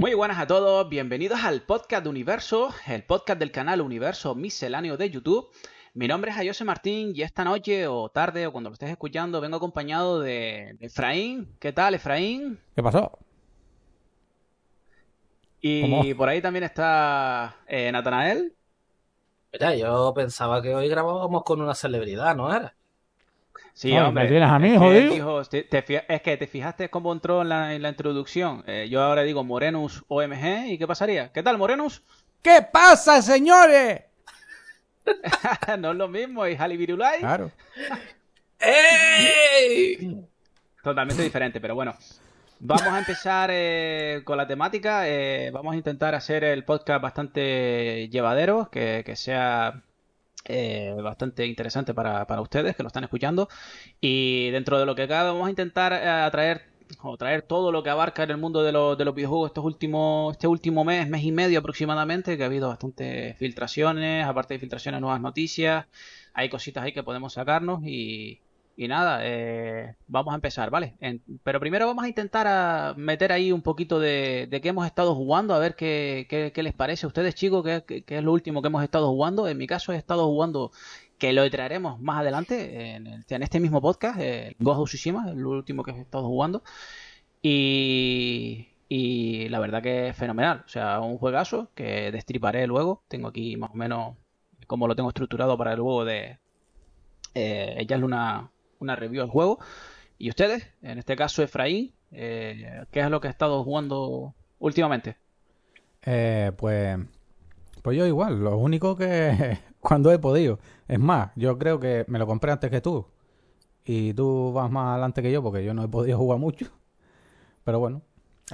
Muy buenas a todos, bienvenidos al podcast de Universo, el podcast del canal Universo Misceláneo de YouTube. Mi nombre es Ayose Martín y esta noche o tarde o cuando lo estés escuchando vengo acompañado de, Efraín. ¿Qué tal, Efraín? ¿Qué pasó? Y ¿Cómo? por ahí también está eh, Natanael. Mira, yo pensaba que hoy grabábamos con una celebridad, ¿no era? Sí, Ay, hombre. ¿me tienes a mí, es que jodido? dijo- te- te fija- es que te fijaste cómo entró en la, en la introducción. Eh, yo ahora digo Morenus OMG y ¿qué pasaría? ¿Qué tal, Morenus? ¿Qué pasa, señores? no es lo mismo, y Virulai. Claro. ¡Ey! Totalmente diferente, pero bueno. Vamos a empezar eh, con la temática. eh, vamos a intentar hacer el podcast bastante llevadero, que, que sea eh, bastante interesante para, para ustedes que lo están escuchando. Y dentro de lo que cabe, vamos a intentar eh, atraer o traer todo lo que abarca en el mundo de, los de los videojuegos estos últimos, este último mes, mes y medio aproximadamente, que ha habido bastantes filtraciones, aparte de filtraciones, nuevas noticias. Hay cositas ahí que podemos sacarnos y, y nada, eh, vamos a empezar, ¿vale? Pero primero vamos a intentar a meter ahí un poquito de, de qué hemos estado jugando, a ver qué, qué- les parece a ustedes, chicos, qué, qué- es lo último que hemos estado jugando. En mi caso he estado jugando, que lo traeremos más adelante en, el- en este mismo podcast, eh, Ghost of Tsushima, el último que he estado jugando. Y, y la verdad que es fenomenal, o sea, un juegazo que destriparé luego. Tengo aquí más o menos cómo lo tengo estructurado para luego de eh, echarle una, una review al juego. ¿Y ustedes? En este caso, Efraín, eh, ¿qué es lo que ha estado jugando últimamente? Eh, pues, pues yo igual, lo único que cuando he podido. Es más, yo creo que me lo compré antes que tú. Y tú vas más adelante que yo porque yo no he podido jugar mucho. Pero bueno,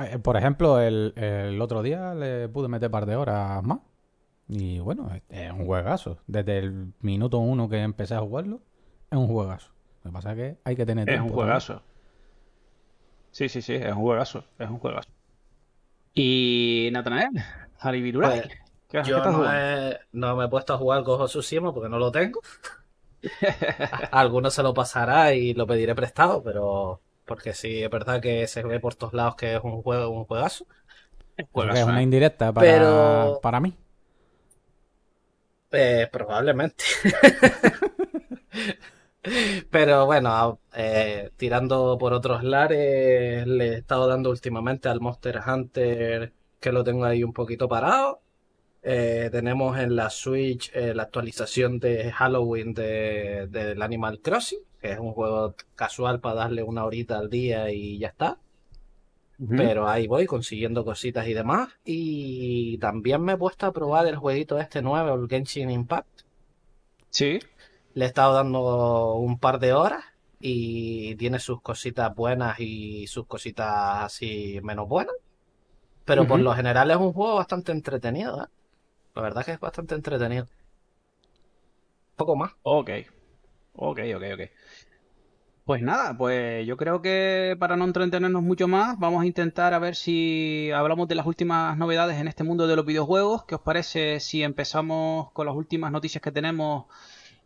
eh, por ejemplo, el, el otro día le pude meter par de horas más. Y bueno, es un juegazo. Desde el minuto uno que empecé a jugarlo, es un juegazo. Lo que pasa es que hay que tener Es tiempo un juegazo. Sí, sí, sí, es un juegazo. Es un juegazo. Y Natanael, Haribirurai, Pues, ¿qué, qué Yo no, jugando? he- no me he puesto a jugar of Tsushima porque no lo tengo. A alguno se lo pasará y lo pediré prestado, pero porque sí, es verdad que se ve por todos lados que es un juego, un juegazo. Juegazo, es una ¿eh? indirecta para, Pero- para mí. Eh, probablemente. Pero bueno, eh, tirando por otros lares, le he estado dando últimamente al Monster Hunter, que lo tengo ahí un poquito parado. Eh, tenemos en la Switch eh, la actualización de Halloween de, del Animal Crossing, que es un juego casual para darle una horita al día y ya está. Pero ahí voy consiguiendo cositas y demás. Y también me he puesto a probar el jueguito este nuevo, el Genshin Impact. Sí, Le he estado dando un par de horas y tiene sus cositas buenas y sus cositas así menos buenas. Pero por lo general es un juego bastante entretenido, ¿eh? La verdad que es bastante entretenido. Poco más. ok. Ok, ok, ok. Pues nada, pues yo creo que para no entretenernos mucho más, vamos a intentar a ver si hablamos de las últimas novedades en este mundo de los videojuegos. ¿Qué os parece si empezamos con las últimas noticias que tenemos?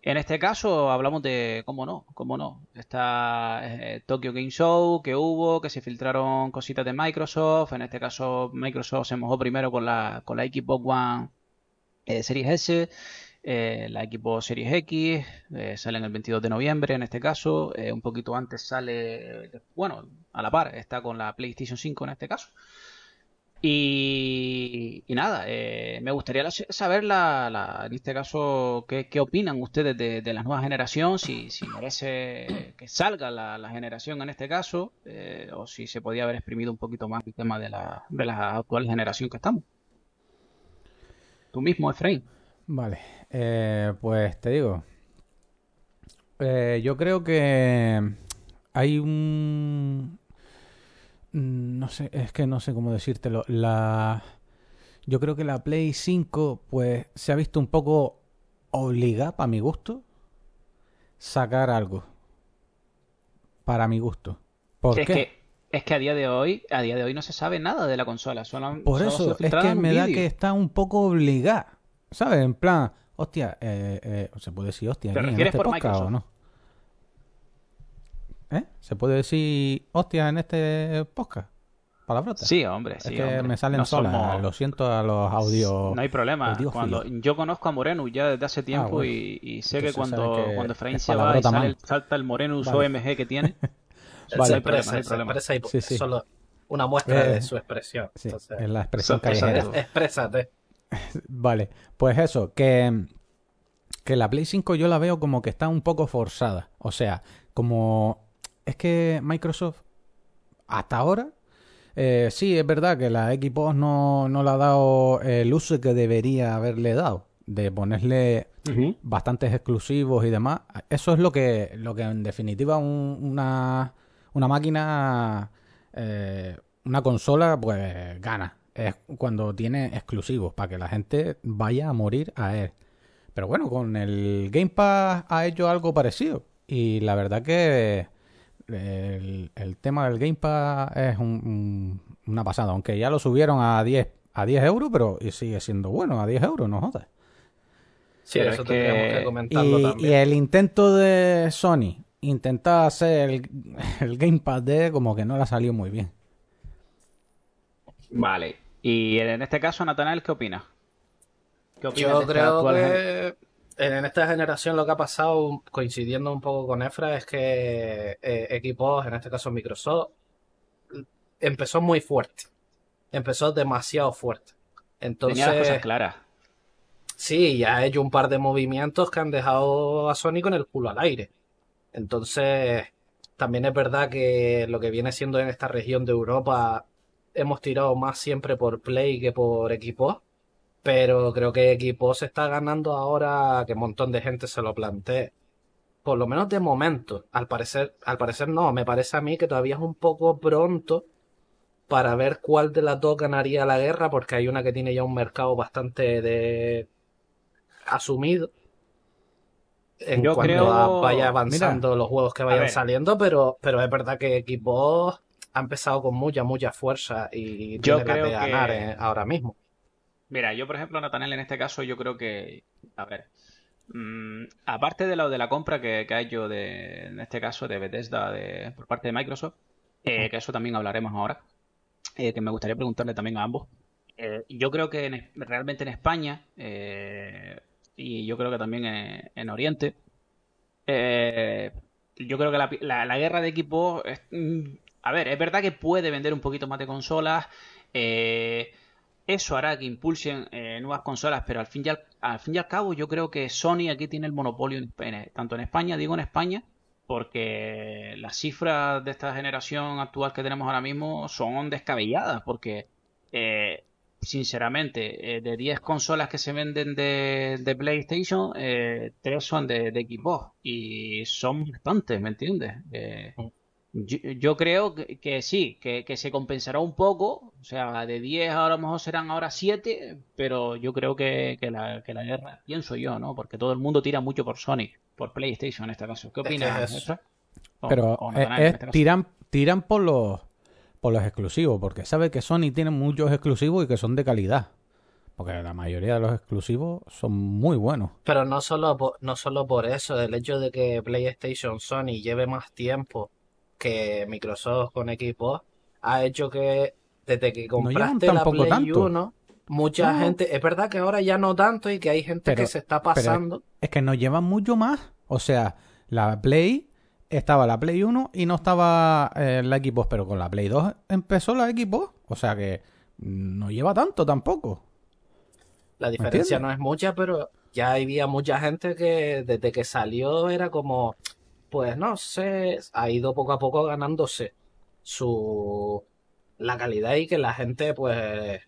En este caso hablamos de, cómo no, cómo no, está eh, Tokyo Game Show que hubo, que se filtraron cositas de Microsoft. En este caso Microsoft se mojó primero con la, con la Xbox One eh, Series S, eh, la Xbox Series X, sale en el 22 de noviembre en este caso, un poquito antes sale, bueno, a la par, está con la PlayStation 5 en este caso. Y, nada, eh, me gustaría saber la, la- en este caso qué, opinan ustedes de, la nueva generación, si, merece que salga la, la generación en este caso, eh, o si se podía haber exprimido un poquito más el tema de la, de la actual generación que estamos. Tú mismo, Efraín. Vale, eh, pues te digo, eh, yo creo que hay un... mm, No sé, es que no sé cómo decírtelo. La... yo creo que la Play 5 pues se ha visto un poco obligada, para mi gusto, sacar algo. Para mi gusto. ¿Por es qué? que es que a día de hoy, a día de hoy no se sabe nada de la consola. Solo, Por eso, es que me da que está un poco obligada. ¿Sabes? En plan, hostia, eh, eh, ¿se puede decir hostia ¿Te refieres este por o no? ¿Eh? ¿Se puede decir hostia en este podcast? ¿Palabrotas? Sí, hombre, Es sí, que hombre. me salen No solas. somos- Lo siento a los audios. No hay problema. Cuando yo conozco a Morenus ya desde hace tiempo bueno. y, y sé que cuando, que cuando Efraín se va y sale salta el Morenus Vale. OMG que tiene, Vale. se No hay problema, expresa, no se Sí, solo una muestra Eh, de su expresión. Sí, Entonces, es la expresión callejera. exprésate. Vale, pues eso, que, que la Play 5 yo la veo como que está un poco forzada. O sea, como es que Microsoft hasta ahora, eh, sí, es verdad que la Xbox no, no le ha dado el uso que debería haberle dado, de ponerle bastantes exclusivos y demás. Eso es lo que, lo que en definitiva un- una, una máquina, eh, una consola, pues gana. Es cuando tiene exclusivos, para que la gente vaya a morir a él. Pero bueno, con el Game Pass ha hecho algo parecido. Y la verdad que el, el tema del Game Pass es un- un- una pasada. Aunque ya lo subieron a 10, a 10 euros, pero y sigue siendo bueno, a 10 euros, no jodas. Sí, Pero eso es que- tendríamos que comentarlo Y, también. y el intento de Sony, intentar hacer el, el Gamepad de como que no le ha salido muy bien. Vale. Y en este caso, Natanael, ¿qué opina? ¿Qué opinas de Yo esta creo que en esta generación lo que ha pasado, coincidiendo un poco con Efra, es que eh, equipos, en este caso Microsoft, empezó muy fuerte. Empezó demasiado fuerte. tenía las cosas Entonces, claras. sí, ya ha hecho un par de movimientos que han dejado a Sony con el culo al aire. Entonces, también es verdad que lo que viene siendo en esta región de Europa, hemos tirado más siempre por Play que por equipos. Pero creo que equipo se está ganando ahora que un montón de gente se lo plantee. Por lo menos de momento. Al parecer, al parecer no, me parece a mí que todavía es un poco pronto para ver cuál de las dos ganaría la guerra, porque hay una que tiene ya un mercado bastante de asumido en Yo cuanto creo- a vaya avanzando los juegos que vayan saliendo, pero, pero es verdad que Xbox ha empezado con mucha, mucha fuerza y Yo tiene creo que- ganar eh, ahora mismo. Mira, yo por ejemplo, Natanel, en este caso, yo creo que, a ver, mm, aparte de lo de la compra que, que ha hecho de, en este caso, de Bethesda de, por parte de Microsoft, eh, que eso también hablaremos ahora, eh, que me gustaría preguntarle también a ambos. Eh, yo creo que en realmente en España, y yo creo que también en, en Oriente, yo creo que la, la- la guerra de equipos, es- mm, a ver, es verdad que puede vender un poquito más de consolas, eh, eso hará que impulsen eh, nuevas consolas, pero al fin, y al, al fin y al cabo yo creo que Sony aquí tiene el monopolio, en- tanto en España, digo en España, porque las cifras de esta generación actual que tenemos ahora mismo son descabelladas, porque eh, sinceramente, eh, de 10 consolas que se venden de, PlayStation, eh, 3 son de, Xbox y son bastantes, ¿me entiendes? Eh, yo, yo creo que, que sí, que, que se compensará un poco, o sea, de 10 ahora a lo mejor serán ahora 7, pero yo creo que, que la, que la guerra, pienso yo, ¿no? Porque todo el mundo tira mucho por Sony, por PlayStation en este caso. ¿Qué opinas, es-? O- Pero o es- Natanael, en es- este tiran, tiran por los por los exclusivos, porque sabe que Sony tiene muchos exclusivos y que son de calidad. Porque la mayoría de los exclusivos son muy buenos. Pero no solo por, no solo por eso, el hecho de que PlayStation Sony lleve más tiempo que Microsoft con Xbox ha hecho que desde que compraste la Play tanto. 1, mucha No. gente, es verdad que ahora ya no tanto y que hay gente Pero- que se está pasando. Es que nos llevan mucho más. O sea, la Play estaba la Play 1 y no estaba eh, la Xbox, pero con la Play 2 empezó la Xbox. O sea que no lleva tanto tampoco. La diferencia no es mucha, pero ya había mucha gente que desde que salió era como, pues no sé, ha ido poco a poco ganándose su la calidad y que la gente pues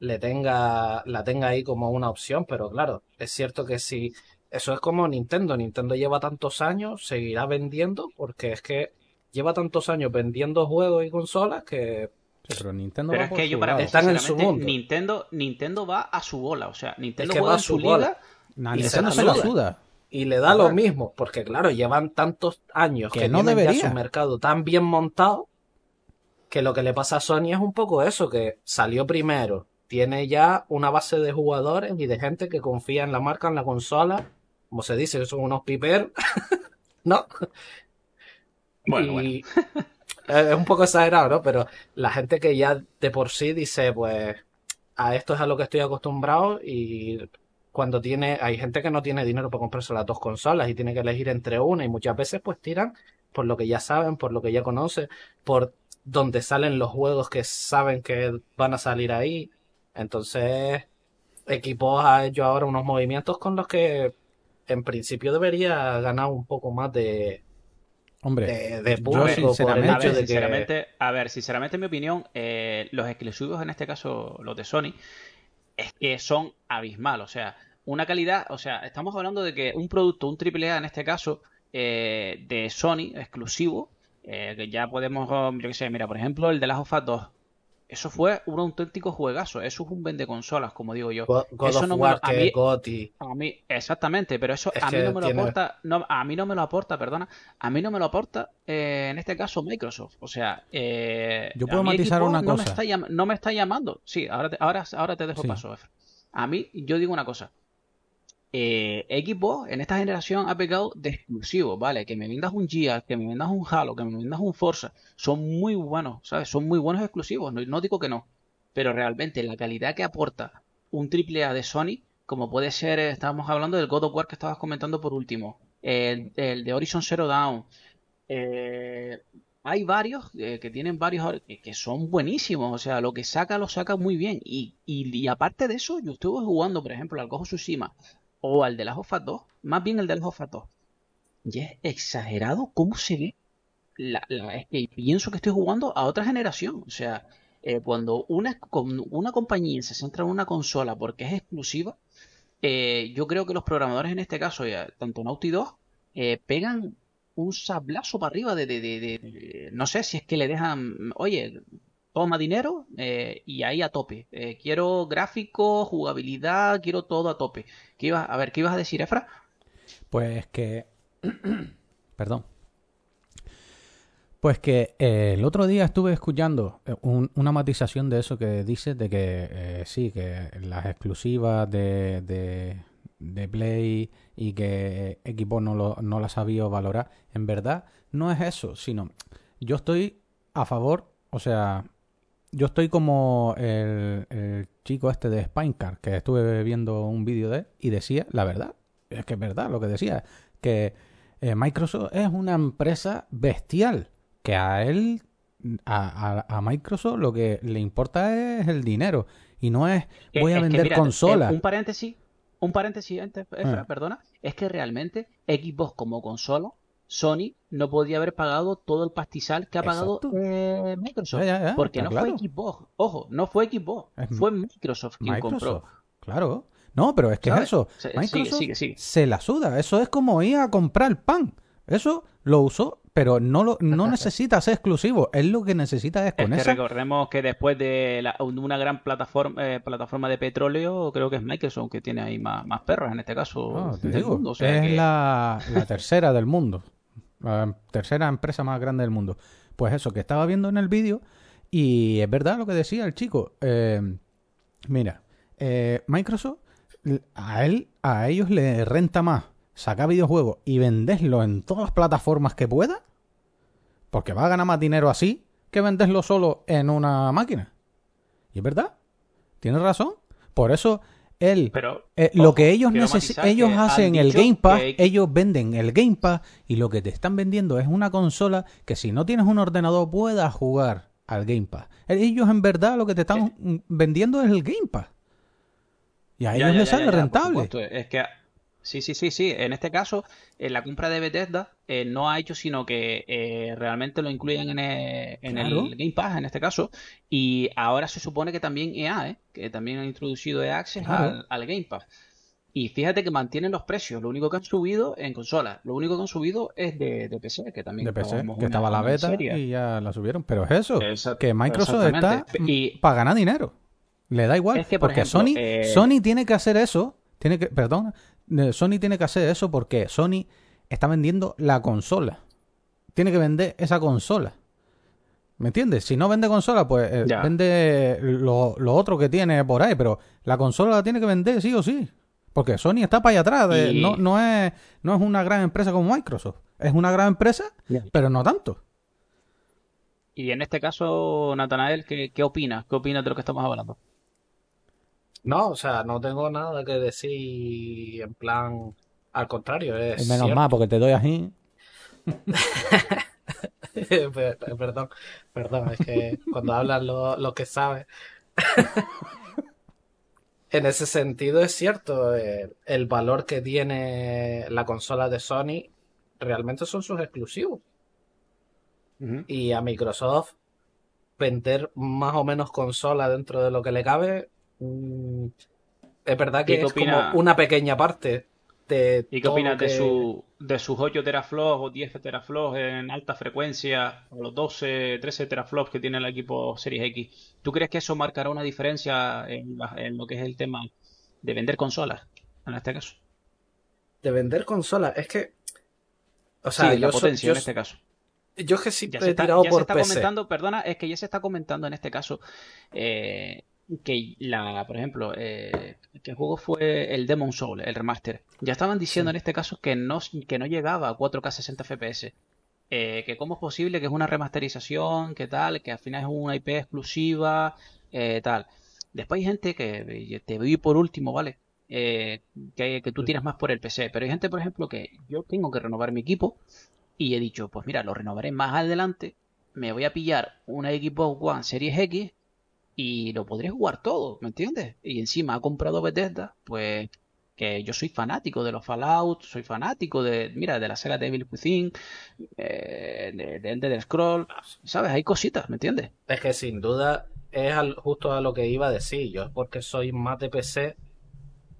le tenga la tenga ahí como una opción, pero claro, es cierto que si eso es como Nintendo, Nintendo lleva tantos años, seguirá vendiendo porque es que lleva tantos años vendiendo juegos y consolas que pero Nintendo Pero va es por que yo para mí. Están en su mundo. Nintendo, Nintendo va a su bola. O sea, Nintendo que juega va a en su su bola. liga. Y Nintendo se se la la suda. Y le da lo mismo, porque claro, llevan tantos años Que que, no tienen ya debería. su mercado tan bien montado que lo que le pasa a Sony es un poco eso, que salió primero, tiene ya una base de jugadores y de gente que confía en la marca, en la consola, como se dice, son unos piperos, ¿no? Bueno, y es un poco exagerado, ¿no? Pero la gente que ya de por sí dice, pues, a esto es a lo que estoy acostumbrado y cuando tiene, hay gente que no tiene dinero para comprarse las dos consolas y tiene que elegir entre una y muchas veces pues tiran por lo que ya saben, por lo que ya conocen, por donde salen los juegos que saben que van a salir ahí. Entonces, Equipos ha hecho ahora unos movimientos con los que en principio debería ganar un poco más de, Hombre, de, de yo público por el sinceramente- A hecho ver, de que sinceramente, a ver, sinceramente, en mi opinión, eh, los exclusivos, en este caso los de Sony, es que son abismal. O sea, una calidad, o sea, estamos hablando de que un producto, un AAA en este caso, eh, de Sony, exclusivo, eh, que ya podemos, yo qué sé, mira, por ejemplo, el de Last of Us 2. Eso fue un auténtico juegazo. Eso es un vende consolas, como digo yo. God Eso of no me lo- a mí-. A mí, exactamente, pero eso Es a mí no me lo tiene- aporta, no, a mí no me lo aporta, perdona, a mí no me lo aporta, eh, en este caso Microsoft. O sea, eh, Yo puedo matizar una no me cosa. está no me está llamando. Sí, ahora te, ahora, ahora te dejo Sí. paso, Efra. A mí, yo digo una cosa. Eh, Xbox en esta generación ha pegado de exclusivo, ¿vale? Que me vendas un Gears, que me vendas un Halo, que me vendas un Forza, son muy buenos, ¿sabes? Son muy buenos exclusivos, no, no digo que no, pero realmente la calidad que aporta un AAA de Sony, como puede ser, eh, estábamos hablando del God of War que estabas comentando por último, el, de Horizon Zero Dawn, eh, hay varios eh, que tienen varios que, son buenísimos, o sea, lo que saca lo saca muy bien. Y, y, aparte de eso, yo estuve jugando, por ejemplo, al of Tsushima o al de las of Us 2, más bien el de las of Us 2. Y es exagerado cómo se ve. La, la- es que pienso que estoy jugando a otra generación. O sea, eh, cuando una, una compañía se centra en una consola porque es exclusiva, eh, yo creo que los programadores en este caso, ya, tanto Naughty Dog, eh, pegan un sablazo para arriba de- de- de- de- no sé si es que le dejan, oye, toma dinero eh, y ahí a tope. Eh, quiero gráficos, jugabilidad, quiero todo a tope. ¿Qué ibas, a ver, ¿qué ibas a decir, Efra? Pues que. Perdón. Pues que eh, el otro día estuve escuchando un- una matización de eso que dices de que sí, que las exclusivas de, de, de Play y que Equipo no, lo, no las sabía valorar. En verdad, no es eso, sino yo estoy a favor, o sea, yo estoy como el, el chico este de Spinecar, que estuve viendo un vídeo de él y decía la verdad. Es que es verdad lo que decía, que eh, Microsoft es una empresa bestial, que a él, a, a- a Microsoft lo que le importa es el dinero y no es Eh, voy a es que, vender mira, consolas. eh, un paréntesis, un paréntesis antes, Ah. perdona, es que realmente Xbox como consola, Sony no podía haber pagado todo el pastizal que ha pagado eh, Microsoft. Ya, ya, ya, porque no fue. Xbox, ojo, no fue Xbox, Es fue Microsoft quien Microsoft, compró. claro. No, pero es que es ¿Sabes? eso. Se- Microsoft sigue, sigue, sigue. se la suda. Eso es como ir a comprar pan. Eso lo usó, pero no lo no necesita ser exclusivo. Él lo que necesita es Es con que esa. recordemos que después de la- una gran plataforma, eh, plataforma de petróleo, creo que es Microsoft que tiene ahí más, más perros en este caso Ah, te del digo, mundo. O sea es que- la, la tercera del mundo. La tercera empresa más grande del mundo. Pues eso, que estaba viendo en el vídeo y es verdad lo que decía el chico. Eh, mira, eh, Microsoft, a él, a ellos le renta más sacar videojuegos y venderlo en todas las plataformas que pueda, porque va a ganar más dinero así que venderlo solo en una máquina. Y es verdad, tienes razón. Por eso él Pero, eh, ojo, lo que ellos ellos que hacen el Game Pass, que- ellos venden el Game Pass y lo que te están vendiendo es una consola que si no tienes un ordenador puedas jugar al Game Pass. Ellos en verdad lo que te están mm, vendiendo es el Game Pass. Y a ellos ya, les ya, sale rentable. Es que sí, sí, sí, sí. En este caso, en la compra de Bethesda eh, no ha hecho sino que eh, realmente lo incluyan en, el, en Claro. el Game Pass, en este caso. Y ahora se supone que también EA, ¿eh? que también han introducido EA Access Claro. al, al Game Pass. Y fíjate que mantienen los precios. Lo único que han subido en consolas, lo único que han subido es de, de PC, que también de PC, que estaba la beta y ya la subieron. Pero es eso, que Microsoft está. Y- para ganar dinero. Le da igual. Es que, por porque ejemplo, Sony, eh, Sony tiene que hacer eso. Tiene que, perdón, eh, Sony tiene que hacer eso porque Sony está vendiendo la consola. Tiene que vender esa consola. ¿Me entiendes? Si no vende consola, pues eh, vende lo, lo otro que tiene por ahí, pero la consola la tiene que vender sí o sí. Porque Sony está para allá atrás. de- Y- no, no, es, no es una gran empresa como Microsoft. Es una gran empresa, pero no tanto. Y en este caso, Natanael, ¿qué, qué opinas? ¿Qué opinas de lo que estamos hablando? No, o sea, no tengo nada que decir en plan, al contrario, es Menos cierto. mal, porque te doy así. Per- Perdón, perdón, es que cuando hablan lo, lo que sabe. En ese sentido es cierto, el valor que tiene la consola de Sony realmente son sus exclusivos. Y a Microsoft vender más o menos consola dentro de lo que le cabe, es verdad ¿Y que es opina- como una pequeña parte de ¿Y qué todo opinas de, su, de sus 8 teraflops o 10 teraflops en alta frecuencia, o los 12, 13 teraflops que tiene el equipo Series X? ¿Tú crees que eso marcará una diferencia en, la- en lo que es el tema de vender consolas, en este caso? de vender consolas? Es que, o sea, sí, la potencia yo en este caso. Yo es que Ya siempre se he está, tirado ya se por está PC. comentando, perdona, es que ya se está comentando en este caso eh, que la, por ejemplo, eh, ¿qué juego fue el Demon Soul, el remaster? Ya estaban diciendo Sí. en este caso que no, que no llegaba a 4K 60 FPS. Eh, que cómo es posible que es una remasterización, que tal, que al final es una IP exclusiva, eh, tal. Después hay gente que, te vi por último, ¿vale? Eh, que, que tú tiras más por el PC, pero hay gente, por ejemplo, que yo tengo que renovar mi equipo y he dicho, pues mira, lo renovaré más adelante, me voy a pillar una Xbox One Series X y lo podré jugar todo, ¿me entiendes? Y encima ha comprado Bethesda, pues que yo soy fanático de los Fallout, soy fanático de, mira, de la saga Devil Within, eh, de, de Ender Scroll, ¿sabes? Hay cositas, ¿me entiendes? Es que sin duda es al- justo a lo que iba a decir. Yo porque soy más de PC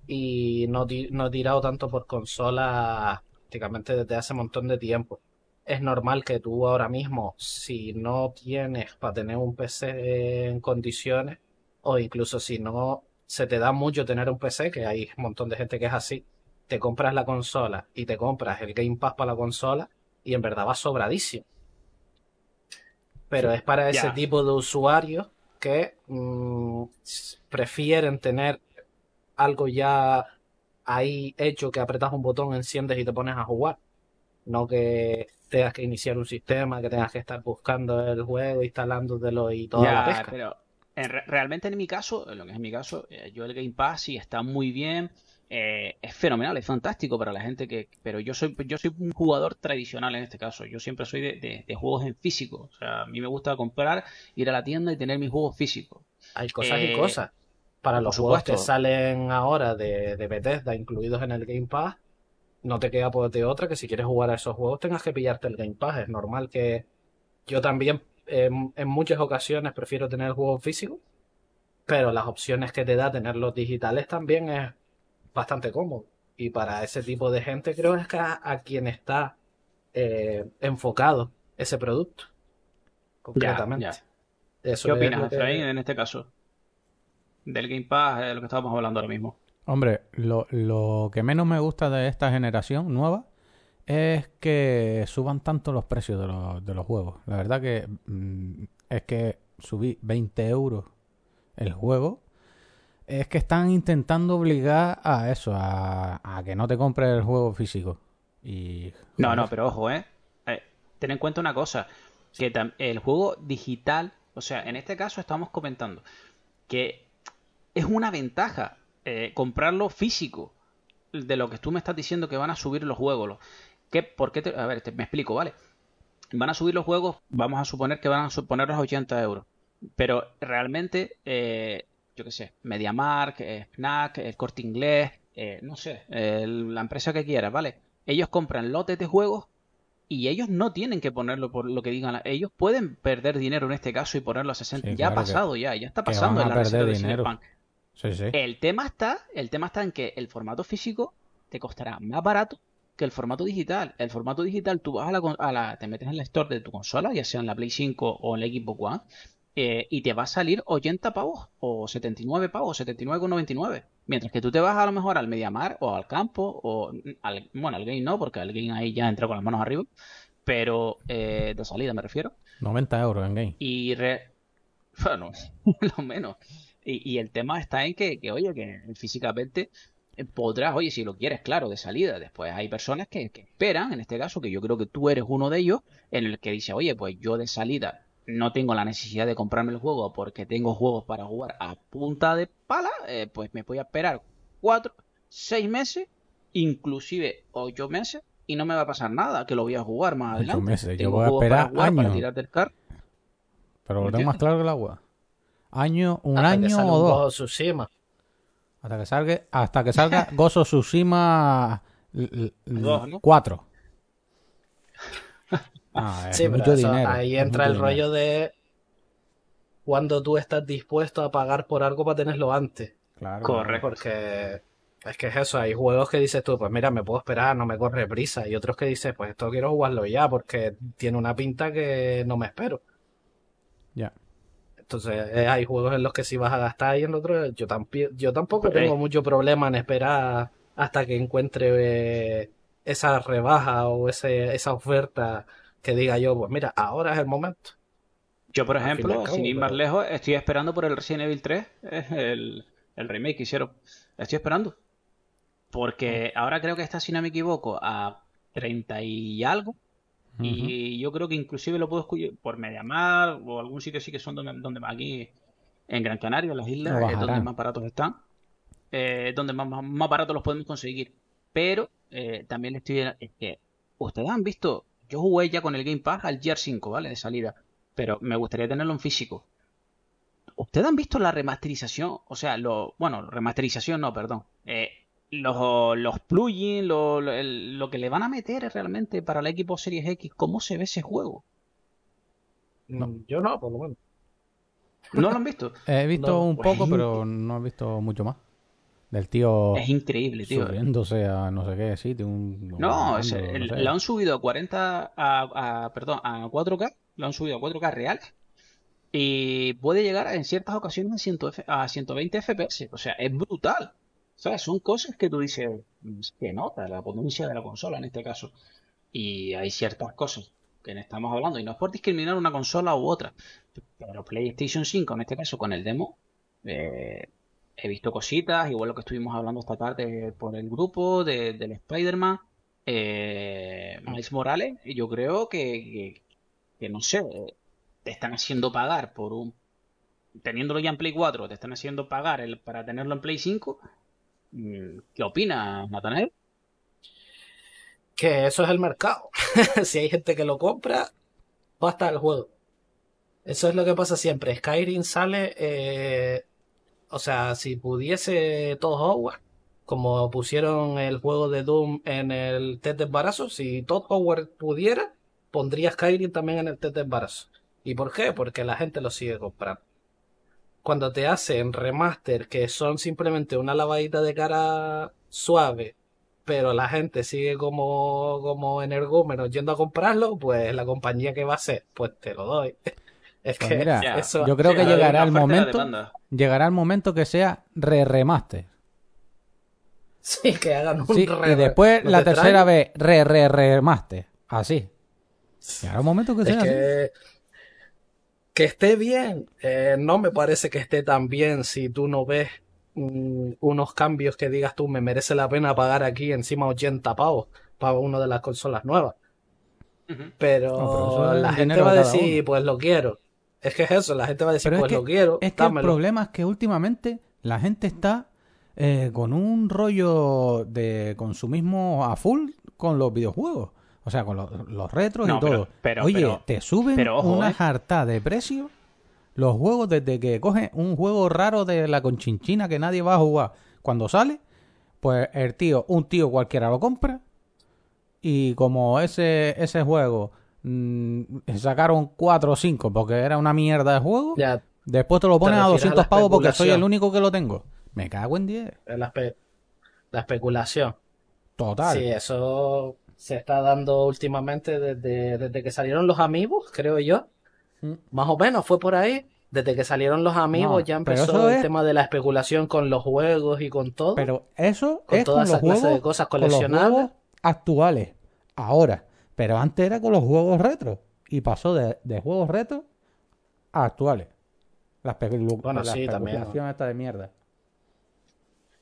y no, no he tirado tanto por consola prácticamente desde hace un montón de tiempo. Es normal que tú ahora mismo, si no tienes para tener un PC en condiciones, o incluso si no se te da mucho tener un PC, que hay un montón de gente que es así, te compras la consola y te compras el Game Pass para la consola y en verdad va sobradísimo. Pero es para ese tipo de usuarios que mm, prefieren tener algo ya ahí hecho que apretas un botón, enciendes y te pones a jugar. No que tengas que iniciar un sistema, que tengas que estar buscando el juego, instalándotelo y toda la Ya, pesca. pero en re- realmente en mi caso, en lo que es en mi caso, eh, yo el Game Pass sí está muy bien, eh, es fenomenal, es fantástico para la gente que, pero yo soy, yo soy un jugador tradicional en este caso, yo siempre soy de, de- de juegos en físico, o sea, a mí me gusta comprar, ir a la tienda y tener mis juegos físicos. Hay cosas Eh, y cosas. Para los juegos que salen ahora de, de Bethesda, incluidos en el Game Pass, no te queda por de otra que si quieres jugar a esos juegos tengas que pillarte el Game Pass. Es normal que yo también en muchas ocasiones prefiero tener el juego físico, pero las opciones que te da tenerlos digitales también es bastante cómodo. Y para ese tipo de gente creo que es que a, a quien está eh, enfocado ese producto, concretamente. ya. Eso ¿Qué opinas, que- Efraín, en este caso? Del Game Pass, de lo que estábamos hablando ahora mismo. Hombre, lo, lo que menos me gusta de esta generación nueva es que suban tanto los precios de los, de los juegos. La verdad que mm, es que subí 20 euros el juego. Es que están intentando obligar a eso, a, a que no te compres el juego físico. Y No, no, pero ojo, ¿eh? Eh, Ten en cuenta una cosa, que el juego digital, o sea, en este caso estamos comentando que es una ventaja eh, comprarlo físico de lo que tú me estás diciendo que van a subir los juegos. ¿Qué, ¿Por qué? te- a ver, te- me explico, ¿vale? Van a subir los juegos, vamos a suponer que van a suponer los 80 euros. Pero realmente, eh, yo qué sé, MediaMark, eh, Fnac, el Corte Inglés, eh, no sé, el- la empresa que quieras, ¿vale? Ellos compran lotes de juegos y ellos no tienen que ponerlo por lo que digan. Ellos pueden perder dinero en este caso y ponerlo a 60. Sí, ya ha claro pasado, ya, ya está pasando en la reserva de. Cyberpunk. Sí, sí. El tema está, el tema está en que el formato físico te costará más barato que el formato digital. El formato digital, tú vas a la, con- a la- te metes en la store de tu consola, ya sea en la Play 5 o en la Xbox One, eh, y te va a salir 80 pavos, o 79 pavos, 79,99. Mientras que tú te vas a lo mejor al Mediamar o al campo, o al, bueno, al game no, porque al game ahí ya entra con las manos arriba, pero eh, de salida me refiero. 90 euros en game. Y re... Bueno, lo menos. Y, y el tema está en que, que, oye, que físicamente eh, podrás, oye, si lo quieres, claro, de salida. Después hay personas que, que esperan, en este caso, que yo creo que tú eres uno de ellos, en el que dice, oye, pues yo de salida no tengo la necesidad de comprarme el juego porque tengo juegos para jugar a punta de pala, eh, pues me voy a esperar cuatro, seis meses, inclusive ocho meses, y no me va a pasar nada, que lo voy a jugar más Ocho adelante. meses. Yo voy a para esperar para tirar del. Pero lo ¿Me tengo más claro que el agua. Año, un Hasta año o dos. Tsushima. Hasta que salga, hasta que salga Gozo Tsushima l- l- Dos, ¿no? 4. Ah, Sí, pero eso- dinero. ahí es entra el dinero. rollo de cuando tú estás dispuesto a pagar por algo para tenerlo antes. Claro. Correcto. Porque es que es eso, hay juegos que dices tú, pues mira, me puedo esperar, no me corre prisa. Y otros que dices, pues esto quiero jugarlo ya porque tiene una pinta que no me espero. Ya. Entonces eh, hay juegos en los que sí vas a gastar y en otros yo, tampi- yo tampoco tengo eh. mucho problema en esperar hasta que encuentre eh, esa rebaja o ese, esa oferta que diga yo, pues mira, ahora es el momento. Yo, por ejemplo, cabo, sin ir más pero- lejos, estoy esperando por el Resident Evil 3, es el, el remake que hicieron. Estoy esperando. Porque ahora creo que está, si no me equivoco, a 30 y algo. Y yo creo que inclusive lo puedo escuchar por Mediamar o algún sitio así que son donde, donde aquí en Gran Canaria, en las islas, es donde más baratos están. Eh, donde más, más, más baratos los podemos conseguir. Pero eh, también le estoy... Es que ustedes han visto... Yo jugué ya con el Game Pass al Gear 5, ¿vale? De salida. Pero me gustaría tenerlo en físico. ¿Ustedes han visto la remasterización? O sea, lo... Bueno, remasterización no, perdón. Eh, los, los plugins, lo, lo, el- lo que le van a meter realmente para la Xbox Series X, ¿cómo se ve ese juego? Mm, Yo no, por lo menos. ¿No lo han visto? He visto No, un pues, poco, pero no he visto mucho más. Del tío Es increíble, tío. subiéndose a no sé qué sitio. Un, No, un- es- no el- sé. lo han subido a 40, a, a- perdón, a 4K, lo han subido a 4K reales y puede llegar en ciertas ocasiones a, 100 F- a 120 FPS, o sea, es brutal. Son cosas que tú dices, "Mm, que nota la potencia de la consola en este caso. Y hay ciertas cosas que estamos hablando, y no es por discriminar una consola u otra, pero PlayStation 5 en este caso con el demo, eh, he visto cositas, igual lo que estuvimos hablando esta tarde por el grupo de, del Spider-Man, eh, Miles Morales, yo creo que, que, que no sé, te están haciendo pagar por un... Teniéndolo ya en Play 4, te están haciendo pagar el, para tenerlo en Play 5. Mm, ¿Qué opinas, Nathanael? Que eso es el mercado. si hay gente que lo compra, va a estar el juego. Eso es lo que pasa siempre. Skyrim sale, eh, o sea, si pudiese todo Howard, como pusieron el juego de Doom en el test de embarazo, si Todd Howard pudiera, pondría Skyrim también en el test de embarazo. ¿Y por qué? Porque la gente lo sigue comprando. Cuando te hacen remaster que son simplemente una lavadita de cara suave, pero la gente sigue como, como energúmenos yendo a comprarlo, pues la compañía que va a ser, pues te lo doy. Es Pues que mira, eso, yo creo que llegará el momento, demanda. llegará el momento que sea re-remaster. sí, que hagan un Sí, re- y después ¿no la te tercera traen? vez re-re-remaster. Así. Llegará un momento que Es sea así. Que, esté bien, eh, no me parece que esté tan bien si tú no ves mm, unos cambios que digas tú, me merece la pena pagar aquí encima 80 pavos para una de las consolas nuevas. Pero, No, la gente va a decir, uno. pues lo quiero. Es que es eso, la gente va a decir, Pero es pues que, lo quiero, es que el problema es que últimamente la gente está eh, con un rollo de consumismo a full con los videojuegos. O sea, con los, los retros No, y todo. pero- Oye, pero- te suben pero ojo, una eh. jarta de precio los juegos desde que cogen un juego raro de la conchinchina que nadie va a jugar. Cuando sale, pues el tío, un tío cualquiera lo compra y como ese, ese juego mm, sacaron 4 o 5 porque era una mierda de juego, Ya, después te lo pones a refieres a la 200 pavos porque soy el único que lo tengo. Me cago en 10. La, espe- la especulación. Total. Sí, eso se está dando últimamente desde, desde que salieron los amigos, creo yo. Mm. Más o menos fue por ahí. Desde que salieron los amigos No, ya empezó el es- tema de la especulación con los juegos y con todo. Pero eso Con es toda con esa los clase juegos, de cosas con los coleccionables. juegos actuales. Ahora. Pero antes era con los juegos retro. Y pasó de, de juegos retro a actuales. La, especulu- Bueno, la sí, también. esta de mierda.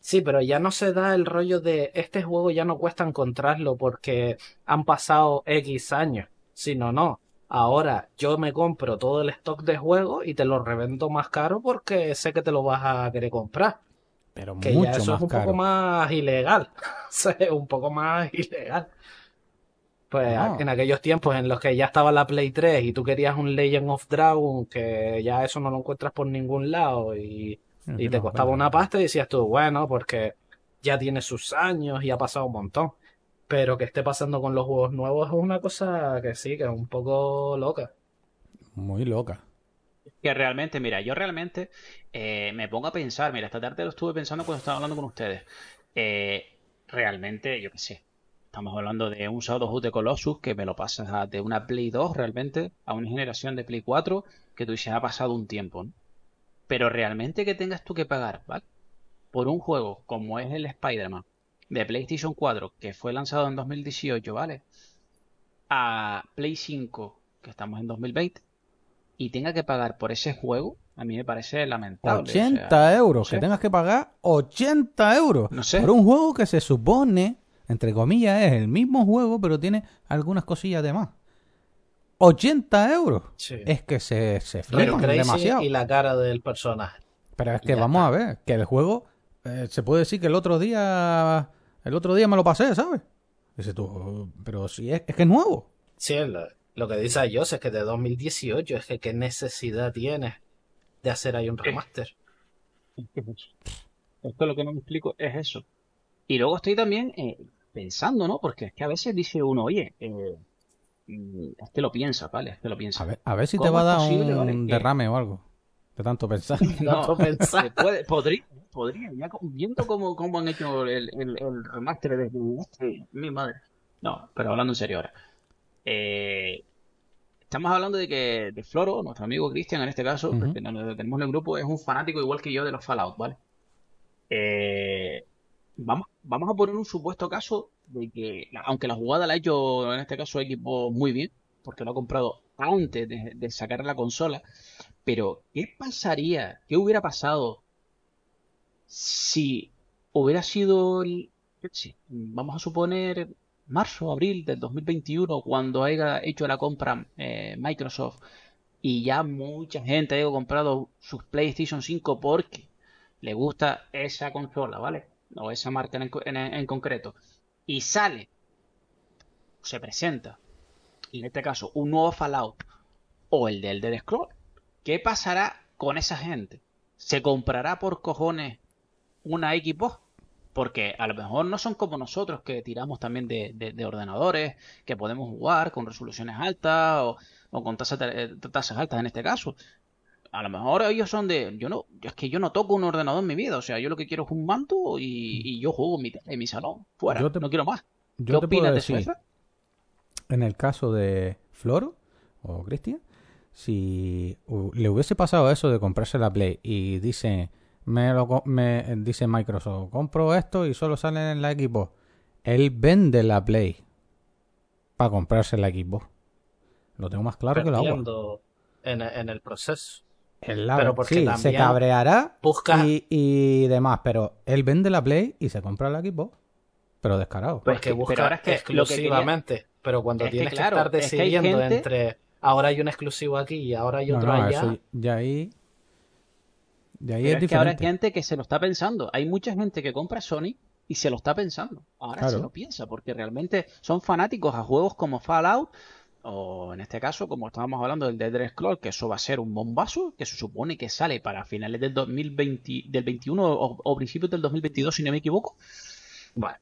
Sí, pero ya no se da el rollo de este juego ya no cuesta encontrarlo porque han pasado X años, sino no. Ahora yo me compro todo el stock de juegos y te lo revendo más caro porque sé que te lo vas a querer comprar. Pero Que mucho ya eso más es un caro. poco más ilegal. Un poco más ilegal. Pues No. en aquellos tiempos en los que ya estaba la Play 3 y tú querías un Legend of Dragon, que ya eso no lo encuentras por ningún lado y, y te costaba una pasta y decías tú, bueno, porque ya tiene sus años y ha pasado un montón. Pero que esté pasando con los juegos nuevos es una cosa que sí, que es un poco loca. Muy loca. Que realmente, mira, yo realmente eh, me pongo a pensar, mira, esta tarde lo estuve pensando cuando estaba hablando con ustedes. Eh, realmente, yo qué sé, estamos hablando de un Shadow of the Colossus que me lo pasas a- de una Play 2 realmente a una generación de Play 4 que tú dices, ha pasado un tiempo, ¿no? Pero realmente que tengas tú que pagar, ¿vale? Por un juego como es el Spider-Man de PlayStation 4 que fue lanzado en 2018, ¿vale? A Play 5 que estamos en 2020 y tenga que pagar por ese juego, a mí me parece lamentable. o sea, 80 euros. no sé. Que tengas que pagar 80 euros. No sé. Por un juego que se supone, entre comillas, es el mismo juego, pero tiene algunas cosillas de más. 80 euros. Sí. Es que se, se flipan demasiado. y la cara del personaje. Pero es que Ya vamos a ver, que el juego eh, se puede decir que el otro día el otro día me lo pasé, ¿sabes? Dice tú, pero si es, es que es nuevo. Sí, lo, lo que dice Ayos es que de 2018 es que qué necesidad tienes de hacer ahí un remaster. Esto es lo que no me explico, es eso. Y luego estoy también eh, pensando, ¿no? Porque es que a veces dice uno, oye, eh, es que lo piensa, ¿vale? Es que lo piensa. A ver, a ver si te ¿Cómo va a es dar posible, un vale, derrame o algo. De tanto pensar. Tanto pensar. se puede, podría, podría, ya viendo cómo, cómo han hecho el, el, el remaster de este, mi madre. No, pero hablando en serio ahora. Eh, estamos hablando de que de Floro, nuestro amigo Cristian en este caso, que no- no- tenemos en el grupo, es un fanático igual que yo de los Fallout, ¿vale? Eh, vamos, vamos a poner un supuesto caso de que, aunque la jugada la ha hecho en este caso equipo muy bien, porque lo ha comprado antes de, sacar la consola, pero ¿qué pasaría? ¿Qué hubiera pasado si hubiera sido, el, vamos a suponer marzo, abril del 2021, cuando haya hecho la compra eh, Microsoft y ya mucha gente haya comprado sus PlayStation 5 porque le gusta esa consola, ¿vale? O esa marca en, en- en concreto. Y sale, se presenta, en este caso, un nuevo Fallout o el del Dead Scroll. ¿Qué pasará con esa gente? ¿Se comprará por cojones una Xbox? Porque a lo mejor no son como nosotros que tiramos también de, de- de ordenadores, que podemos jugar con resoluciones altas o, con eh, tasas altas en este caso. A lo mejor ellos son de, yo no, es que yo no toco un ordenador en mi vida, o sea, yo lo que quiero es un mando y, y yo juego en mi, en mi salón, fuera, Yo te- no quiero más. ¿Qué te puedo opinas de eso, decir, Efra? en el caso de Floro o Cristian, si le hubiese pasado eso de comprarse la Play y dice, me lo, me dice Microsoft, compro esto y solo sale en la Xbox. Él vende la Play para comprarse la Xbox. Lo tengo más claro que el agua. en, en el proceso. Él la- Pero porque sí, se cabreará busca- y, y demás, pero él vende la Play y se compra la Xbox. Pero descarado. Pues Porque que- busca pero ahora es que lo que quería- exclusivamente. Pero cuando Es tienes que, claro, estar es que hay decidiendo gente- entre ahora hay un exclusivo aquí y ahora hay No, otro no, allá. eso ya ahí. Ya ahí Pero es es que ahora hay gente que se lo está pensando. Hay mucha gente que compra Sony y se lo está pensando. Ahora Claro. se lo piensa porque realmente son fanáticos a juegos como Fallout o en este caso, como estábamos hablando del Dead Scroll, que eso va a ser un bombazo que se supone que sale para finales del 2020, del 21 o, o principios del 2022, si no me equivoco. Bueno,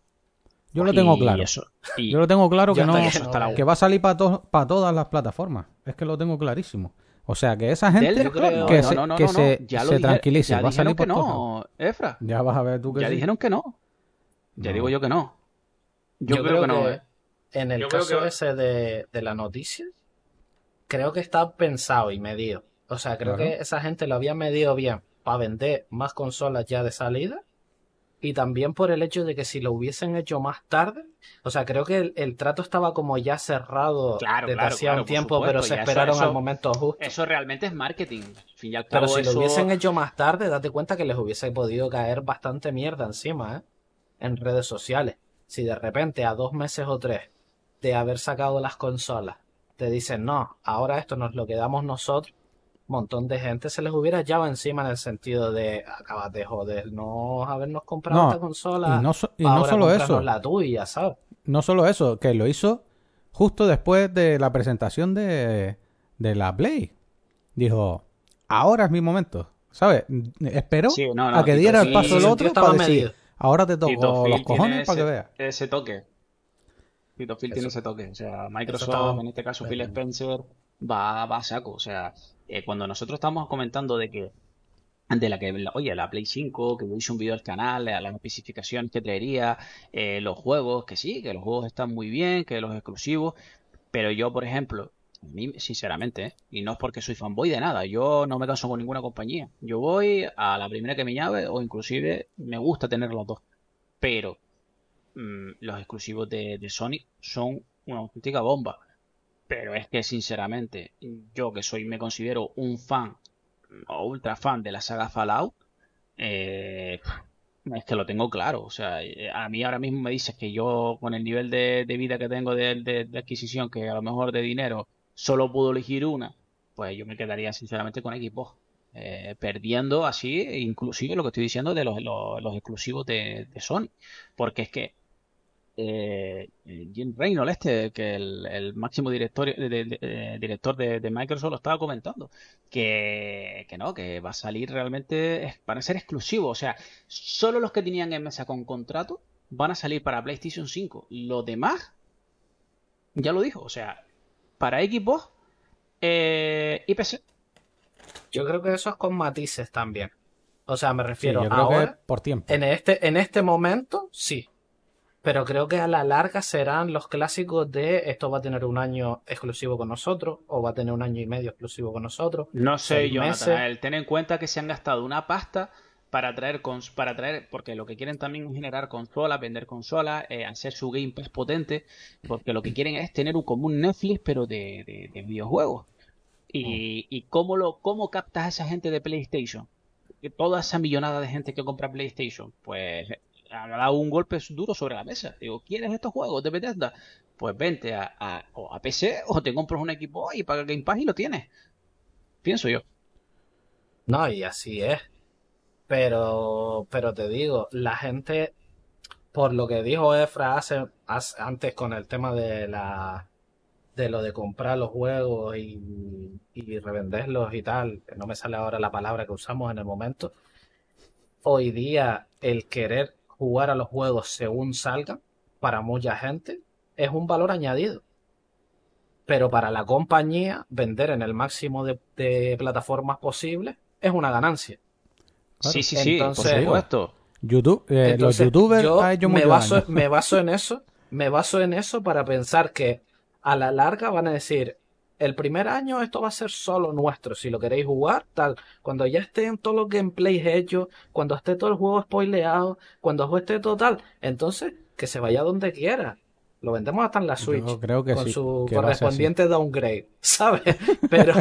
Yo lo tengo y claro. eso- y- Yo lo tengo claro que no, hasta que no que va a salir para todas las plataformas. Es que lo tengo clarísimo. O sea, que esa gente Del creo- que no, se, no, no, que no, no. se, Ya lo se dije- tranquilice. ya Va a salir por que no, Efra. Ya vas a ver tú que Ya sí. dijeron que no. Ya No. digo yo que no. Yo, Yo creo, que no, ¿eh? En el Yo caso que- ese de, de la noticia, creo que está pensado y medido. O sea, creo Claro. que esa gente lo había medido bien para vender más consolas ya de salida. Y también por el hecho de que si lo hubiesen hecho más tarde, o sea, creo que el, el trato estaba como ya cerrado Claro, desde claro, hacía claro, un tiempo, supuesto, pero se esperaron eso- al momento justo. Eso realmente es marketing. Al fin y al cabo, Pero si eso... lo hubiesen hecho más tarde, date cuenta que les hubiese podido caer bastante mierda encima, ¿eh? En redes sociales. Si de repente a dos meses o tres de haber sacado las consolas te dicen, no, ahora esto nos lo quedamos nosotros, un montón de gente se les hubiera echado encima en el sentido de, acabas de joder, no habernos comprado No, esta consola, y no, so- y no ahora solo eso. la tuya, ¿sabes? No solo eso, que lo hizo justo después de la presentación de, de la Play. Dijo, ahora es mi momento. ¿Sabes? Esperó Sí, no, no, a que diera el paso el otro para decir, ahora te toco los cojones para que veas. Ese toque. Phil tiene Eso- ese toque. O sea, Microsoft, en este caso Phil eh, Spencer, va, va a saco. O sea, eh, cuando nosotros estamos comentando de que de la que, la- oye, la Play 5, que yo hice un video al canal, la- las especificaciones que traería, eh, los juegos, que sí, que los juegos están muy bien, que los exclusivos, pero yo, por ejemplo, a mí, sinceramente, ¿eh? y no es porque soy fanboy de nada, yo no me caso con ninguna compañía. Yo voy a la primera que me llave, o inclusive me gusta tener los dos. Pero mm, los exclusivos de, de Sony son una auténtica bomba. Pero es que, sinceramente, yo que soy, me considero un fan o ultra fan de la saga Fallout, eh, es que lo tengo claro. O sea, eh, a mí ahora mismo me dices que yo, con el nivel de, vida que tengo de, adquisición, que a lo mejor de dinero solo puedo elegir una, pues yo me quedaría sinceramente con Xbox. Eh, perdiendo así, inclusive lo que estoy diciendo de los, los, exclusivos de Sony. Porque es que eh, Jim Reynolds, este, que el, el máximo director de, de- de- eh, director de, de Microsoft lo estaba comentando, que, que no, que va a salir realmente, van a ser exclusivos, o sea, solo los que tenían en mesa con contrato van a salir para PlayStation 5, los demás, ya lo dijo, o sea, para Xbox eh, y PC. Yo creo que eso es con matices también. O sea, me Sí, refiero yo creo ahora. que por tiempo. En este, en este momento, sí. Pero creo que a la larga serán los clásicos de esto va a tener un año exclusivo con nosotros, o va a tener un año y medio exclusivo con nosotros. No sé, Jonathan, ten en cuenta que se han gastado una pasta para traer, cons- para traer, porque lo que quieren también es generar consolas, vender consolas, eh, hacer su Game Pass potente, porque lo que quieren es tener un común Netflix, pero de, de- de videojuegos. Y, y cómo lo, cómo captas a esa gente de PlayStation, que toda esa millonada de gente que compra PlayStation, pues ha dado un golpe duro sobre la mesa. Digo, ¿quieres estos juegos de Bethesda? Pues vente a, a, o a PC o te compras un equipo y paga Game Pass y lo tienes. Pienso yo. No, y así es. Pero, pero te digo, la gente, por lo que dijo Efra hace, hace- antes con el tema de la de lo de comprar los juegos y, y revenderlos y tal, no me sale ahora la palabra que usamos en el momento. Hoy día el querer jugar a los juegos según salgan, para mucha gente, es un valor añadido. Pero para la compañía, vender en el máximo de, de plataformas posibles es una ganancia. Claro. Sí, sí, sí, por Entonces- supuesto. YouTube, eh, los youtubers yo ha hecho me baso, daño. me baso en eso, me baso en eso para pensar que a la larga van a decir, el primer año esto va a ser solo nuestro, si lo queréis jugar, tal. Cuando ya estén todos los gameplays hechos, cuando esté todo el juego spoileado, cuando esté total, entonces que se vaya donde quiera. Lo vendemos hasta en la Switch, Yo creo que con sí, su que correspondiente downgrade, ¿sabes? Pero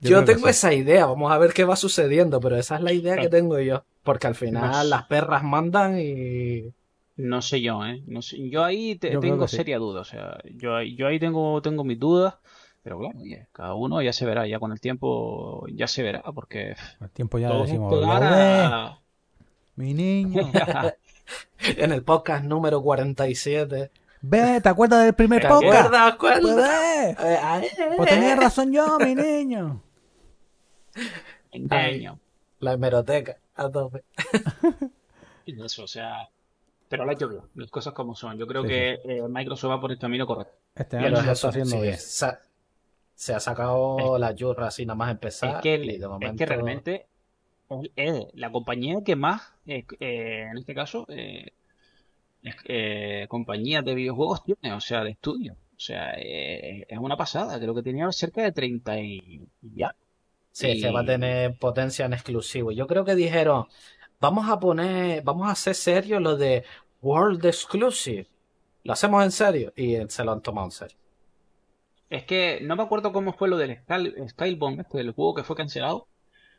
Yo tengo sí. esa idea, vamos a ver qué va sucediendo, pero esa es la idea que tengo yo, porque al final No sé. las perras mandan y No sé yo, ¿eh? No sé- Yo ahí te- Yo tengo sí. seria duda, o sea, yo, ahí- yo ahí tengo, tengo mis dudas, pero claro, oye, cada uno ya se verá, ya con el tiempo ya se verá, porque El tiempo ya decimos, "Lo ve, a- mi niño. en el podcast número 47. Ve, ¿te acuerdas del primer ¿Te podcast? ¿Acuerdas? Pues ¿Acuerdas? ve, ay, pues tenía razón yo, mi niño. engaño. La hemeroteca, a tope. Y Eso, o sea, pero la he hecho bien, las cosas como son. Yo creo Sí, que eh, Microsoft va por el camino correcto. Este año lo está haciendo sí, bien. Se ha sacado la yurra así nada más empezar. Es que, y de es que momento- realmente es, la compañía que más, eh, eh, en este caso, eh, eh, compañías de videojuegos tiene, o sea, de estudio. O sea, es una pasada. Creo que tenía cerca de 30 y ya. Sí, que va a tener potencia en exclusivo. Yo creo que dijeron, vamos a poner, vamos a hacer serio lo de World Exclusive. Lo hacemos en serio. Y se lo han tomado en serio. Es que no me acuerdo cómo fue lo del Sky- Skybound, este, del juego que fue cancelado.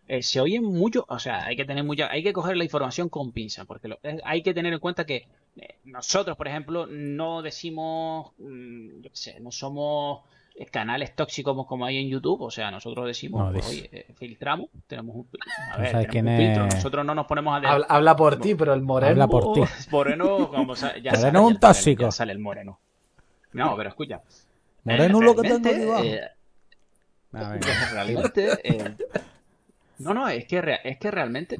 Eh, se oyen mucho, o sea, hay que tener mucha, hay que coger la información con pinza, porque lo- es- hay que tener en cuenta que eh, nosotros, por ejemplo, no decimos, mm, yo qué sé, no somos eh, canales tóxicos como hay en YouTube, o sea, nosotros decimos, No, pues, oye, eh, filtramos, tenemos un, a ver, sabes tenemos quién un filtro, es- nosotros no nos ponemos a de- Habla, habla por ti, pero el moreno. Habla por ti. Moreno, como ya Moreno sale, es un ya sale- tóxico. ya sale el moreno. No, pero escucha. Moreno eh, lo que tengo realmente, aquí abajo. eh, Ah, eh, no, no, es que, es que realmente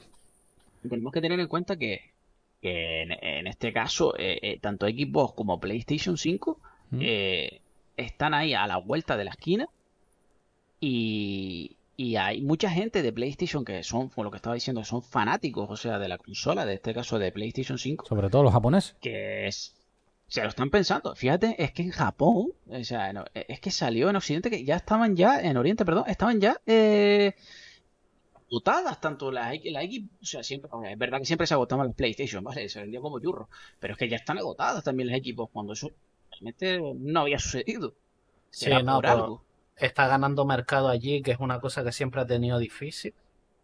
tenemos que tener en cuenta que, que en, en este caso, eh, eh, tanto Xbox como PlayStation 5 ¿Mm? eh, están ahí a la vuelta de la esquina y, y hay mucha gente de PlayStation que son, como lo que estaba diciendo, son fanáticos, o sea, de la consola, de este caso de PlayStation 5, Sobre todo los japoneses. que es, se lo están pensando. Fíjate, es que en Japón, o sea, no, es que salió en Occidente que ya estaban ya, en Oriente, perdón, estaban ya eh, agotadas tanto la, X- la X, o sea, siempre, es verdad que siempre se agotaban las PlayStation, ¿vale? Se vendía como churro, pero es que ya están agotadas también las equipos cuando eso realmente no había sucedido. Sí, no, por algo. está ganando mercado allí, que es una cosa que siempre ha tenido difícil.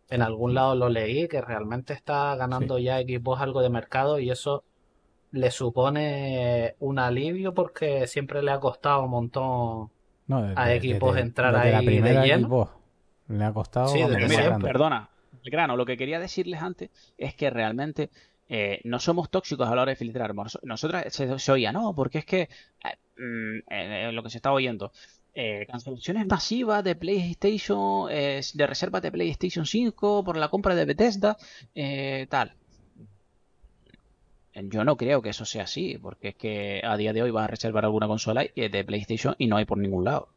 En algún lado lo leí, que realmente está ganando ya Xbox algo de mercado y eso le supone un alivio porque siempre le ha costado un montón. No, desde, a equipos desde- entrar desde la ahí de primera lleno. Xbox le ha costado Sí, mira, perdona, el grano, lo que quería decirles antes es que realmente eh, no somos tóxicos a la hora de filtrar. Nos- Nosotras se, se oía, no, porque es que eh, mm, eh, lo que se está oyendo, eh, cancelaciones masivas de PlayStation, eh, de reservas de PlayStation 5 por la compra de Bethesda, eh, tal. Yo no creo que eso sea así, porque es que a día de hoy vas a reservar alguna consola y- de PlayStation y no hay por ningún lado.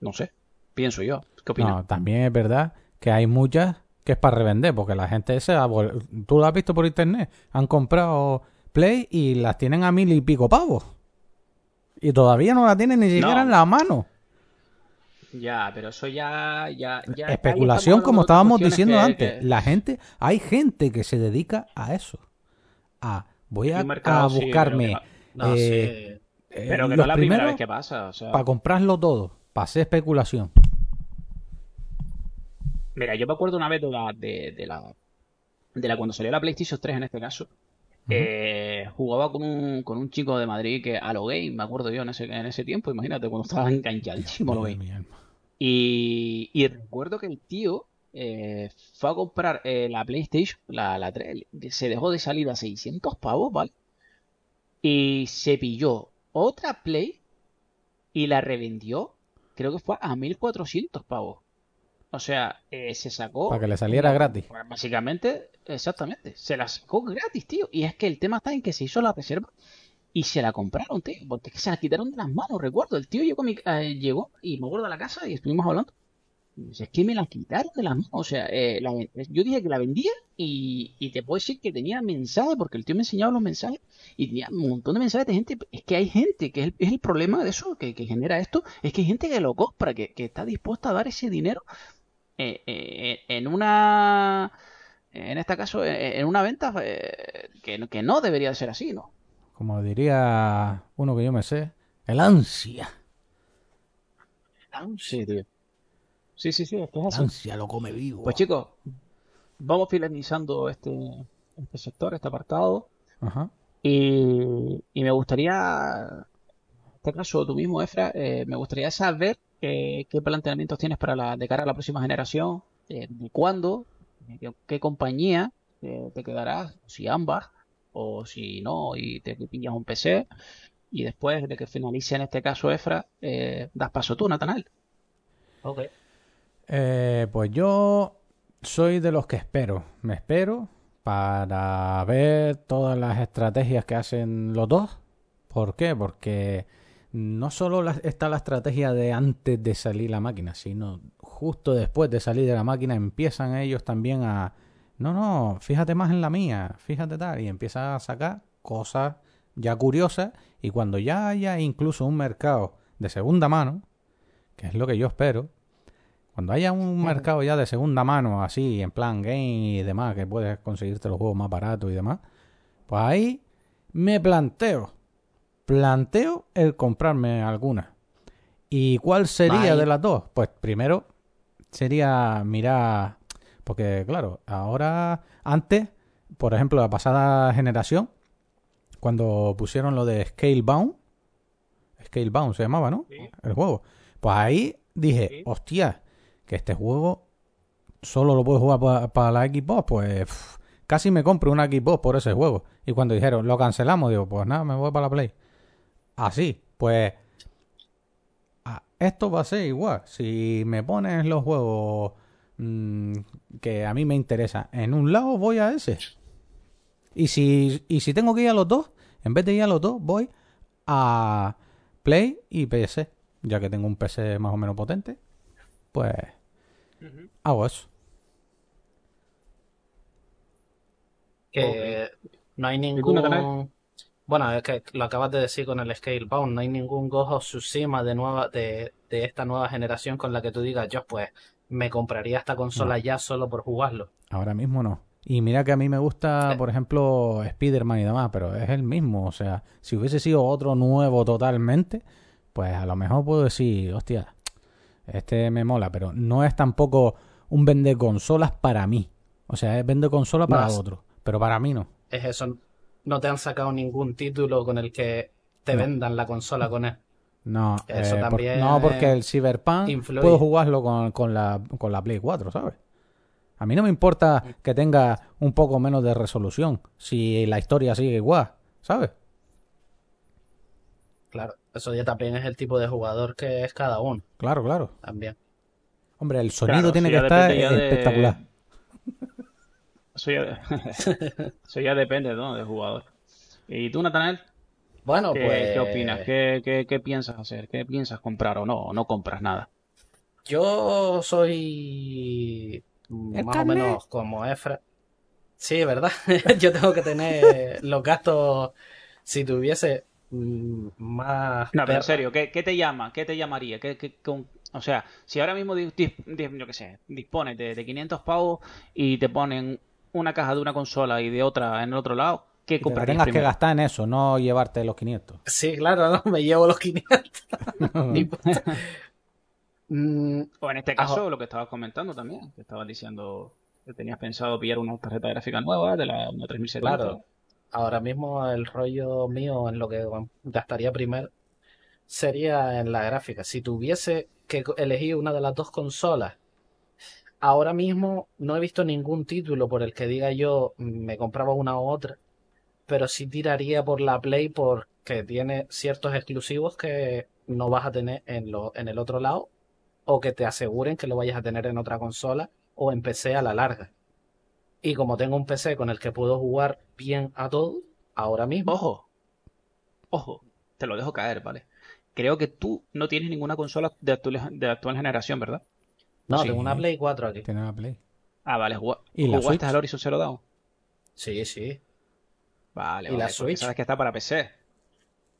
No sé, pienso yo. ¿Qué opinas? No, también es verdad que hay muchas que es para revender, porque la gente vol- tú lo has visto por internet, han comprado Play y las tienen a mil y pico pavos. Y todavía no la tienen ni siquiera No. en la mano. Ya, pero eso ya, ya, ya Especulación, como estábamos diciendo que- antes. que- La gente, hay gente que se dedica a eso. A, voy a, mercado, a sí, buscarme pero que No, eh, sí. eh, Pero que no es la primera vez que pasa. O sea, para comprarlo todo, para hacer especulación. mira, yo me acuerdo una vez de la, de, de la, de la cuando salió la PlayStation 3 en este caso. eh, jugaba con un, con un chico de Madrid que a lo gay, me acuerdo yo en ese, en ese tiempo, imagínate, cuando estaba enganchadísimo a lo gay. Y, y recuerdo que el tío eh, fue a comprar eh, la PlayStation, la, la 3, se dejó de salir a 600 pavos, ¿vale? Y se pilló otra Play y la revendió, creo que fue a 1400 pavos. O sea, eh, se sacó. Para que le saliera una- gratis. Pues Básicamente, exactamente. Se la sacó gratis, tío. Y es que el tema está en que se hizo la reserva y se la compraron, tío. Porque es que se la quitaron de las manos, recuerdo. El tío llegó, a mi- eh, llegó y me acuerdo a la casa y estuvimos hablando. Es que me la quitaron de las manos. O sea, eh, la ven- yo dije que la vendía y, y te puedo decir que tenía mensajes, porque el tío me enseñaba los mensajes y tenía un montón de mensajes de gente. Es que hay gente, que es el, es el problema de eso, que, que genera esto, es que hay gente que lo compra, que, que está dispuesta a dar ese dinero eh, eh, en una, en este caso, eh, en una venta eh, que, no- que no debería ser así, ¿no? Como diría uno que yo me sé, el ansia. Sí, tío. Sí, sí, sí, es que es así. ansia lo come vivo. Pues chicos, vamos finalizando este, este sector, este apartado. Ajá. Y, y me gustaría, en este caso tú mismo, Efra, eh, me gustaría saber eh, qué planteamientos tienes para la, de cara a la próxima generación, eh, de cuándo, de qué, qué compañía eh, te quedarás, si ambas, o si no, y te pillas un PC. Y después de que finalice en este caso Efra, eh, das paso tú, Natanael. Ok. Eh, pues yo soy de los que espero. Me espero para ver todas las estrategias que hacen los dos. ¿Por qué? Porque no solo está la estrategia de antes de salir la máquina, sino justo después de salir de la máquina empiezan ellos también a... No, no, fíjate más en la mía, fíjate tal, y empiezan a sacar cosas ya curiosas y cuando ya haya incluso un mercado de segunda mano, que es lo que yo espero, cuando haya un mercado ya de segunda mano, así, en plan game y demás, que puedes conseguirte los juegos más baratos y demás, pues ahí me planteo, planteo el comprarme alguna. ¿Y cuál sería de las dos? Pues primero sería mirar, porque claro, ahora, antes, por ejemplo, la pasada generación, cuando pusieron lo de Scalebound, Scalebound se llamaba, ¿no? El juego. Pues ahí dije, Sí. hostia, que este juego solo lo puedo jugar para la Xbox, pues casi me compro una Xbox por ese juego. Y cuando dijeron, lo cancelamos, digo, pues nada, me voy para la Play. Así, pues esto va a ser igual. Si me pones los juegos mm, que a mí me interesan en un lado, voy a ese. Y si, y si tengo que ir a los dos, en vez de ir a los dos, voy a Play y PC. Ya que tengo un PC más o menos potente, pues hago eso. Que no hay ningún... Bueno, es que lo acabas de decir con el Scalebound, no hay ningún of Tsushima de nueva de, de esta nueva generación con la que tú digas, yo pues me compraría esta consola ya solo por jugarlo. Ahora mismo no. Y mira que a mí me gusta, Eh. por ejemplo, Spider-Man y demás, pero es el mismo. O sea, si hubiese sido otro nuevo totalmente, pues a lo mejor puedo decir, hostia, este me mola, pero no es tampoco un vende consolas para mí. O sea, es vende consola para Más. otro, pero para mí no. Es eso, no te han sacado ningún título con el que te No. vendan la consola con él. No, Eso eh, por- también no porque el Cyberpunk influye. puedo jugarlo con, con la, con la Play 4, ¿sabes? A mí no me importa que tenga un poco menos de resolución si la historia sigue igual, ¿sabes? Claro, eso ya también es el tipo de jugador que es cada uno, Claro, claro. también. Hombre, el sonido Claro, tiene que estar de- espectacular. Eso ya, eso ya depende, ¿no? Del jugador. ¿Y tú, Natanael? Bueno, ¿Qué, pues qué opinas? ¿Qué, qué, qué piensas hacer? ¿Qué piensas comprar o no? ¿O no compras nada? yo soy ¿El más o menos como Efra. Sí, ¿verdad? Yo tengo que tener los gastos si tuviese más No, pero en serio, ¿qué, qué te llama? ¿Qué te llamaría? ¿Qué, qué- con- o sea, si ahora mismo yo qué sé, dispones de, de 500 pavos y te ponen una caja de una consola y de otra en el otro lado, ¿qué comprarías tengas que gastar en eso, no llevarte los 500. Sí, claro, ¿no? Me llevo los 500. Ni puta. Mm, O en este caso, Ajo. lo que estabas comentando también, que estabas diciendo que tenías pensado pillar una tarjeta gráfica nueva de la una 3070. Claro, ahora mismo el rollo mío en lo que gastaría primero sería en la gráfica. Si tuviese que elegir una de las dos consolas, ahora mismo no he visto ningún título por el que diga yo "Mm, me compraba una u otra, pero sí tiraría por la Play porque tiene ciertos exclusivos que no vas a tener en, lo, en el otro lado o que te aseguren que lo vayas a tener en otra consola o en PC a la larga. Y como tengo un PC con el que puedo jugar bien a todo, ahora mismo, Ojo, ojo, te lo dejo caer, ¿vale? Creo que tú no tienes ninguna consola de actual, de actual generación, ¿verdad? no, sí. tengo una Play 4 aquí. Tiene la Play. Ah, vale, jugá- ¿Y la ¿jugaste Switch? al Horizon Zero Dawn? Sí, sí. Vale, ¿Y vale, la Switch? sabes que está para PC.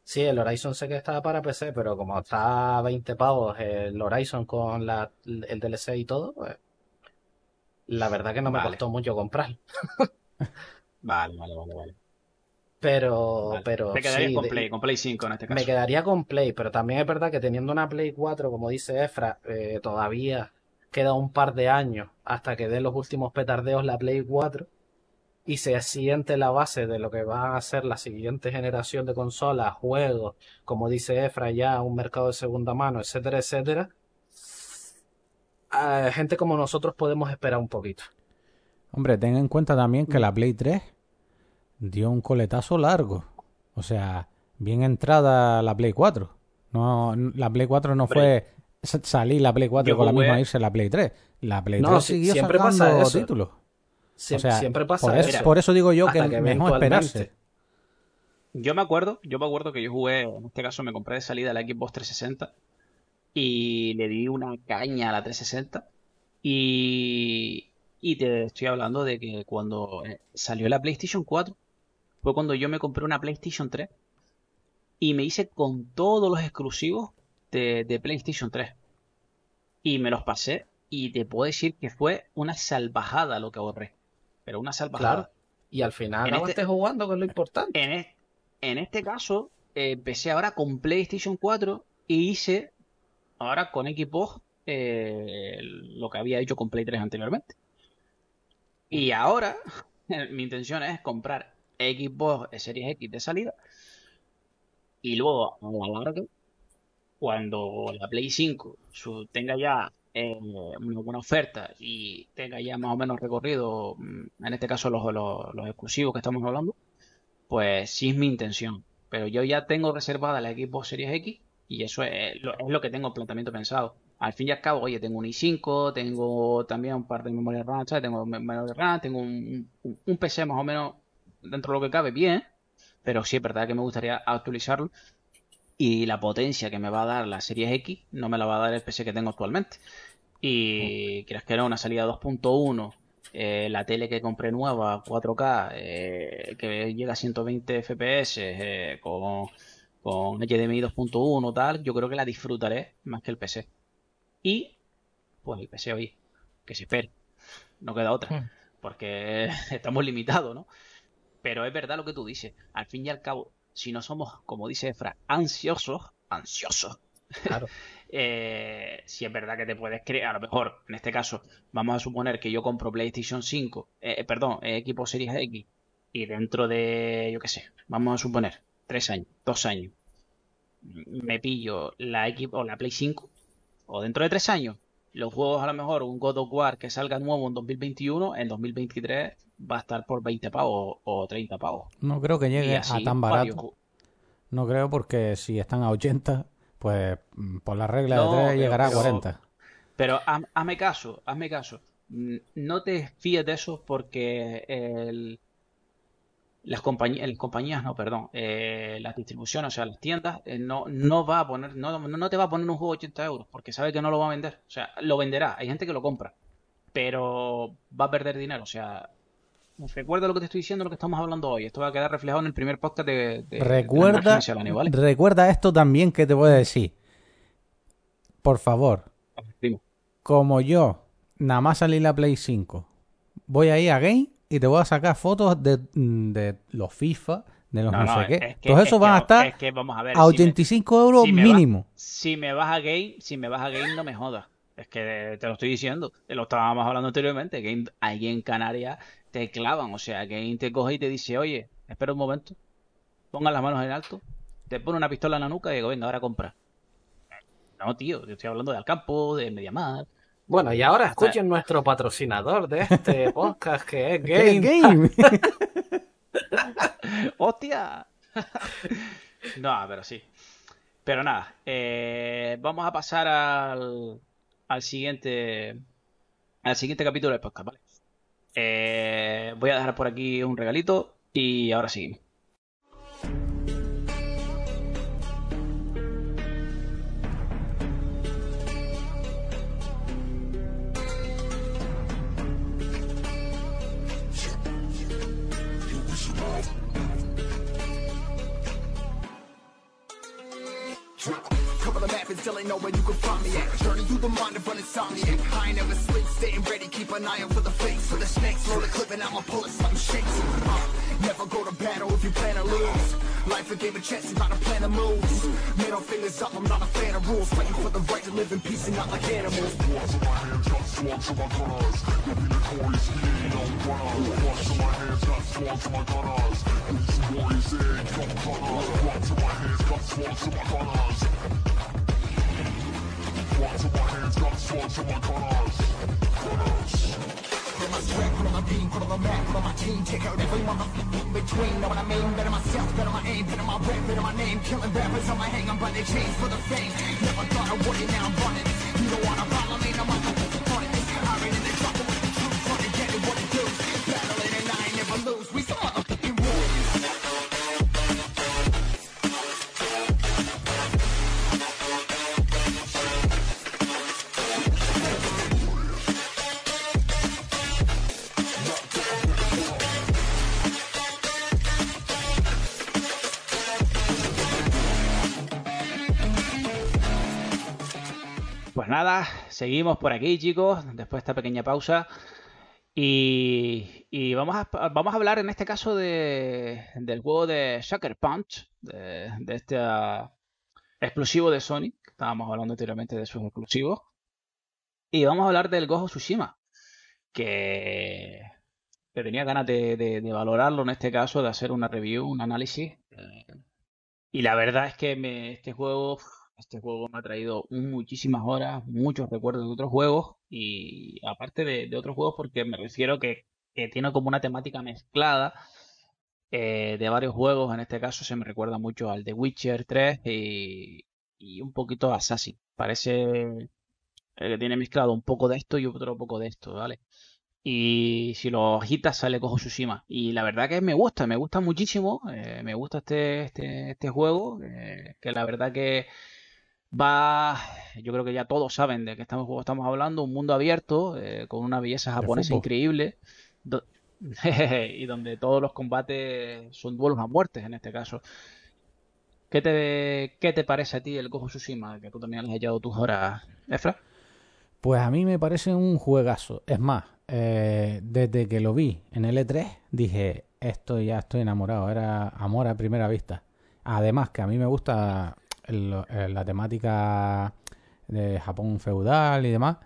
Sí, el Horizon sé que está para PC, pero como está a 20 pavos el Horizon con la, el DLC y todo, pues la verdad que no me Vale. costó mucho comprar. Vale, vale, vale, vale. Pero, Vale. pero Te quedarías sí, con de- Play, con Play 5 en este caso. me quedaría con Play, pero también es verdad que teniendo una Play 4, como dice Efra, eh, todavía queda un par de años hasta que dé los últimos petardeos la Play 4 y se siente la base de lo que va a ser la siguiente generación de consolas, juegos, como dice Efra, ya un mercado de segunda mano, etcétera, etcétera. Eh, gente como nosotros podemos esperar un poquito. Hombre, ten en cuenta también que la Play 3 dio un coletazo largo. O sea, bien entrada la Play 4. No, la Play 4 no fue sa- salir la Play 4 Yo con la misma irse la Play 3. La Play No, 3 si- siguió siempre sacando pasa eso. títulos. Sie- O sea, siempre pasa por eso, eso. por eso digo yo que hasta que mejor esperarse. Yo me acuerdo, yo me acuerdo que yo jugué, en este caso me compré de salida la Xbox 360 y le di una caña a la 360 y, y te estoy hablando de que cuando eh, salió la PlayStation 4 fue cuando yo me compré una PlayStation 3 y me hice con todos los exclusivos de, de PlayStation 3 y me los pasé y te puedo decir que fue una salvajada lo que ahorré. Pero una salvajada. Claro. Y al final En no este- estés jugando, que es lo importante. En, es- en este caso, eh, empecé ahora con PlayStation 4 y hice ahora con Xbox eh, lo que había hecho con Play 3 anteriormente. Y ahora mi intención es comprar Xbox Series X de salida y luego a la larga, cuando la Play 5 su- tenga ya eh, una buena oferta y tenga ya más o menos recorrido, mm, en este caso los, los, los exclusivos que estamos hablando, pues sí es mi intención. Pero yo ya tengo reservada la Xbox Series X y eso es lo, es lo que tengo en planteamiento pensado. Al fin y al cabo, oye, tengo un i5, tengo también un par de memoria RAM, ¿sabes? Tengo memoria RAM, tengo un, un- un PC más o menos dentro de lo que cabe bien, pero sí es verdad que me gustaría actualizarlo y la potencia que me va a dar la Series X no me la va a dar el PC que tengo actualmente. Y quieras que no, una salida 2.1, eh, la tele que compré nueva, 4K, eh, que llega a 120 FPS, eh, con, con HDMI 2.1 tal, yo creo que la disfrutaré más que el PC. Y, pues el PC hoy, que se espere, no queda otra, Hmm. porque estamos limitados, ¿no? Pero es verdad lo que tú dices, al fin y al cabo, si no somos, como dice Efra, ansiosos, ansiosos, Claro. eh, si es verdad que te puedes creer, a lo mejor, en este caso, vamos a suponer que yo compro PlayStation 5, eh, eh, perdón, eh, equipo Series X, y dentro de, yo qué sé, vamos a suponer, tres años, dos años, me pillo la equipo o la Play 5, o dentro de tres años, los juegos a lo mejor, un God of War que salga nuevo en 2021, en 2023 va a estar por 20 pavos o 30 pavos. No creo que llegue así a tan barato. No creo porque si están a 80, pues mm, por la regla No, de 3 pero- llegará pero- a 40. Pero haz- hazme caso, hazme caso. No te fíes de eso porque el- las compañías, las compañías no, perdón, eh, las distribuciones, o sea, las tiendas, eh, no, no va a poner, no, no te va a poner un juego de 80 euros porque sabe que no lo va a vender. O sea, lo venderá, hay gente que lo compra, pero va a perder dinero. O sea, recuerda lo que te estoy diciendo, lo que estamos hablando hoy. Esto va a quedar reflejado en el primer podcast de, de- de la recuerda, margen miscelánea, ¿vale? recuerda esto también que te voy a decir. Por favor, Dime. como yo, nada más salí la Play 5, voy a ir a Game y te voy a sacar fotos de, de los FIFA, de los no, No, no, sé qué. es que- Todos es esos que- van a estar es que vamos a ver, a si me- 85 euros si me va- mínimo. Si me vas a game, si me vas a game, no me jodas. Es que te lo estoy diciendo, te lo estábamos hablando anteriormente. Game, ahí en Canarias te clavan, o sea, Game te coge y te dice, oye, espera un momento, pongan las manos en alto, te pone una pistola en la nuca y digo, venga, ahora compra. No, tío, yo estoy hablando de Alcampo, de Mediamar. Bueno, y ahora escuchen nuestro patrocinador de este podcast que es ¿Qué Game. Game? ¡Hostia! no, pero sí. Pero nada, eh, vamos a pasar al, al siguiente al siguiente capítulo del podcast, ¿vale? Eh, voy a dejar por aquí un regalito y ahora seguimos. Still ain't know where you can find me at. Journey through the mind of an insomniac. I ain't never sleep, staying ready, keep an eye out for the fakes. For the snakes, roll the clip and I'ma pull it, something shakes. Uh, never go to battle if you plan to lose. Life a game of chess, you gotta plan the moves. Middle fingers up, I'm not a fan of rules. Fighting for the right to live in peace and not like animals. Put on my sweat, put on my beam, put on the map, put on my team. Take out every motherfucker in between. Know what I mean? Better myself, better my aim, better my rap, better my name. Killing rappers on my hang, I'm their chains for the fame. Never thought I would now I'm running. You don't wanna follow me, no motherfucker seguimos por aquí, chicos, después de esta pequeña pausa. Y, y vamos, a, vamos a hablar en este caso de, del juego de Sucker Punch, de, este ah, exclusivo de Sony, estábamos hablando anteriormente de sus exclusivos. Y vamos a hablar del Gojo Tsushima, que, tenía ganas de, de- de valorarlo en este caso, de hacer una review, un análisis. Eh, y la verdad es que me- este juego, este juego me ha traído muchísimas horas, muchos recuerdos de otros juegos y aparte de, otros juegos porque me refiero que, tiene como una temática mezclada eh, de varios juegos. En este caso se me recuerda mucho al The Witcher 3 y, y un poquito a Assassin. Parece eh, que tiene mezclado un poco de esto y otro poco de esto, ¿vale? Y si lo agitas sale Gojo Tsushima. Y la verdad que me gusta, me gusta muchísimo. eh, me gusta este, este, este juego. que la verdad que va. Yo creo que ya todos saben de qué estamos, estamos hablando. Un mundo abierto, eh, con una belleza japonesa increíble. do- y donde todos los combates son duelos a muertes en este caso. ¿Qué te, qué te parece a ti el Gojo Tsushima? Que tú también le has echado tus horas, Efra. Pues a mí me parece un juegazo. Es más, eh, desde que lo vi en L3 dije, esto ya estoy enamorado. Era amor a primera vista. Además que a mí me gusta el- el- la temática de Japón feudal y demás.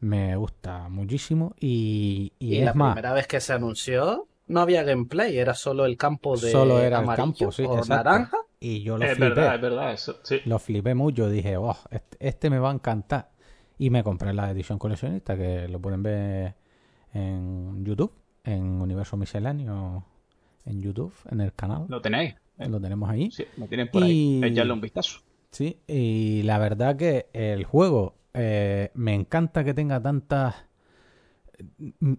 Me gusta muchísimo. Y, y Y es la más, primera vez que se anunció no había gameplay, era solo el campo de solo era el campo, sí, o exacto. naranja. Y yo lo Es flipé. verdad, es verdad, eso, sí. Lo flipé mucho, dije, oh, este, este me va a encantar. Y me compré la edición coleccionista, que lo pueden ver en YouTube, en Universo Misceláneo, en YouTube, en el canal. Lo tenéis. Eh, Lo tenemos ahí. Sí, lo tienen por ahí. Y- Echarle un vistazo. Sí, y la verdad que el juego eh, me encanta que tenga tantas, mm,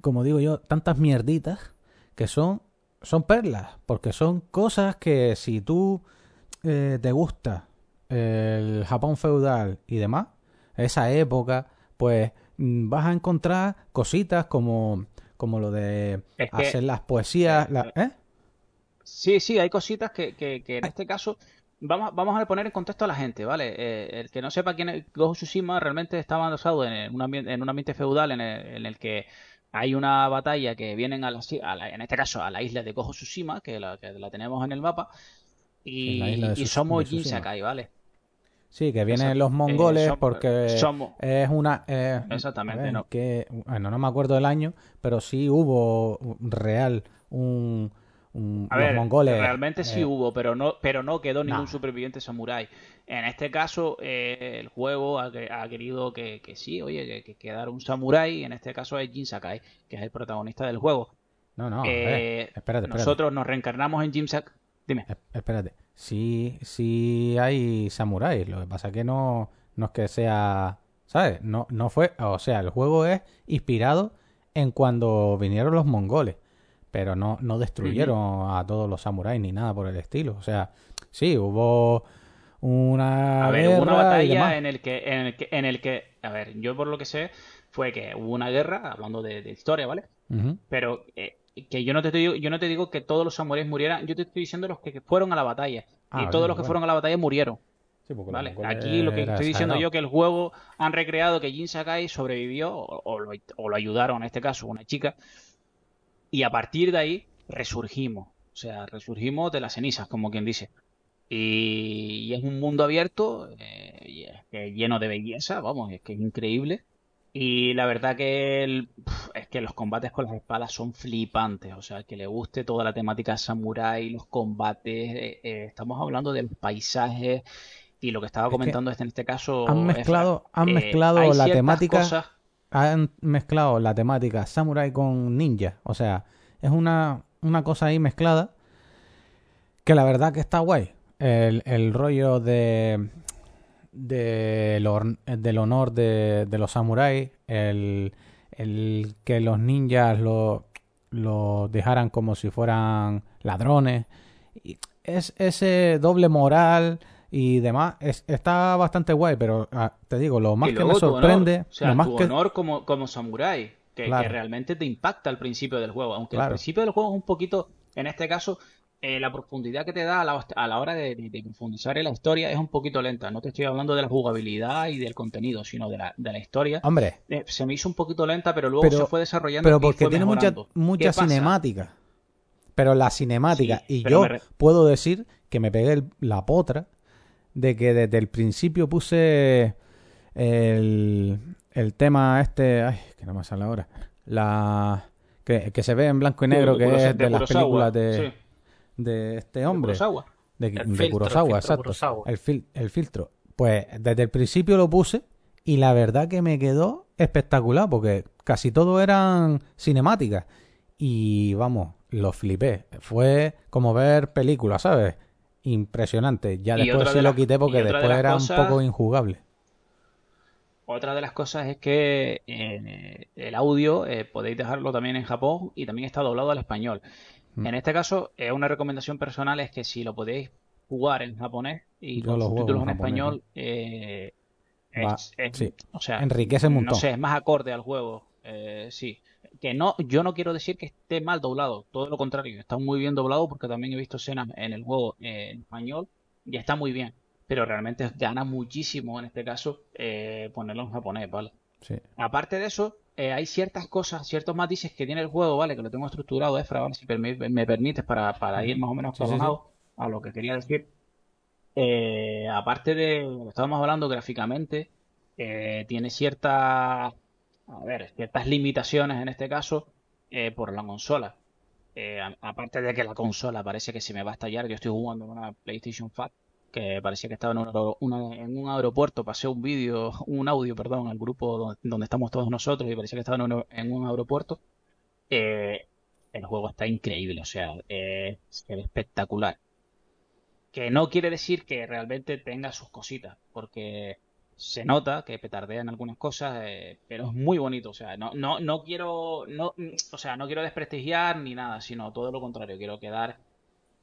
como digo yo, tantas mierditas que son, son perlas, porque son cosas que si tú eh, te gusta el Japón feudal y demás, esa época, pues mm, vas a encontrar cositas como, como lo de Es que- hacer las poesías, la- ¿eh? Sí, sí, hay cositas que, que, que en este caso vamos, vamos a poner en contexto a la gente, ¿vale? Eh, el que no sepa quién es Gojo Tsushima realmente está basado en un ambiente, en un ambiente feudal en el, en el que hay una batalla que vienen a la, a la- en este caso a la isla de Gojo Tsushima, que la, que la tenemos en el mapa, y, y somos. Jin Sakai, ¿vale? Sí, que vienen los mongoles Eh, somos- porque somos- es una... eh, Exactamente, ver, no. que, bueno, no me acuerdo del año, pero sí hubo real un... un- A los ver, mongoles... realmente sí eh, hubo, pero no, pero no quedó ningún Nah. superviviente samurái. En este caso, eh, el juego ha, ha querido que, que sí, oye, que, que quedara un samurái, en este caso es Jin Sakai, que es el protagonista del juego. No, no, Eh, espérate, espérate. nosotros nos reencarnamos en Jin Sakai. Dime. Es- Espérate. Sí, sí hay samuráis. Lo que pasa es que no, no es que sea... ¿Sabes? No, no fue... O sea, el juego es inspirado en cuando vinieron los mongoles. Pero no, no destruyeron a todos los samuráis ni nada por el estilo. O sea, sí, hubo una A ver, hubo una batalla en el que, en el que, en el que, a ver, yo por lo que sé, fue que hubo una guerra, hablando de, de historia, ¿vale? Pero eh, que yo no te digo, yo no te digo que todos los samuráis murieran, yo te estoy diciendo los que fueron a la batalla. Ah, y todos los que bueno. fueron a la batalla murieron. Sí, ¿Vale? Aquí lo que estoy diciendo yo que el juego han recreado que Jin Sakai sobrevivió o, o lo, o lo ayudaron en este caso una chica y a partir de ahí resurgimos, o sea, resurgimos de las cenizas, como quien dice. Y, y es un mundo abierto eh, y es que lleno de belleza, vamos, es que es increíble. Y la verdad que el- es que los combates con las espadas son flipantes, o sea, que le guste toda la temática samurái, los combates, eh, eh, estamos hablando de los paisajes y lo que estaba Es que comentando es en este caso han mezclado- han eh, mezclado la temática- cosas- han mezclado la temática samurai con ninja. O sea, es una, una cosa ahí mezclada que la verdad que está guay. El, el rollo de, del honor de, de los samuráis, el, el que los ninjas lo, lo dejaran como si fueran ladrones. Y es ese doble moral y demás es- está bastante guay, pero ah, te digo, lo más que me sorprende, honor, o sea, lo más tu que honor como, como samurái, que, Claro. que realmente te impacta al principio del juego. Aunque Claro. al principio del juego es un poquito, en este caso, eh, la profundidad que te da a la, a la hora de, de- de profundizar en la historia es un poquito lenta. No te estoy hablando de la jugabilidad y del contenido, sino de la, de la historia. Hombre, Eh, se me hizo un poquito lenta, pero luego Pero- se fue desarrollando pero porque tiene mucha, mucha cinemática. Pero la cinemática, Sí, y yo re- puedo decir que me pegué el- la potra de que desde el principio puse el, el tema este, ay, que no me sale ahora, la que, que se ve en blanco y negro, que es de, las películas de, de este de hombre. De, de filtro, Kurosawa, exacto. Kurosawa. El, fil- el filtro. Pues desde el principio lo puse y la verdad que me quedó espectacular porque casi todo eran cinemáticas. Y vamos, lo flipé. Fue como ver películas, ¿sabes? Impresionante. Ya Y después de lo las- quité porque de después era cosas- un poco injugable. Otra de las cosas es que eh, el audio eh, podéis dejarlo también en Japón y también está doblado al español. Mm. En este caso, eh, una recomendación personal es que si lo podéis jugar en japonés y Yo con lo juego subtítulos en español, eh, es, es- sí. o sea, Enriquece un no montón. sé, es más acorde al juego. eh, sí. Que no, yo no quiero decir que esté mal doblado, todo lo contrario, está muy bien doblado porque también he visto escenas en el juego eh, en español y está muy bien. Pero realmente gana muchísimo en este caso eh, ponerlo en japonés, ¿vale? Sí. Aparte de eso, eh, hay ciertas cosas, ciertos matices que tiene el juego, ¿vale? Que lo tengo estructurado, Efra, ¿vale? Si me permites para, para ir más o menos Sí, a lo que quería decir. Eh, aparte de lo que estábamos hablando gráficamente, eh, tiene ciertas, a ver, ciertas limitaciones en este caso eh, por la consola. Eh, aparte de que la consola parece que se me va a estallar, yo estoy jugando en una PlayStation Fat que parecía que estaba en un, en un aeropuerto, pasé un vídeo, un audio, perdón, al grupo donde, estamos todos nosotros y parecía que estaba en un, aeropuerto. El juego está increíble, o sea, eh, se ve espectacular. Que no quiere decir que realmente tenga sus cositas, porque se nota que petardea en algunas cosas, eh, pero es muy bonito, o sea, no, no, no quiero, no, o sea, no quiero desprestigiar ni nada, sino todo lo contrario, quiero quedar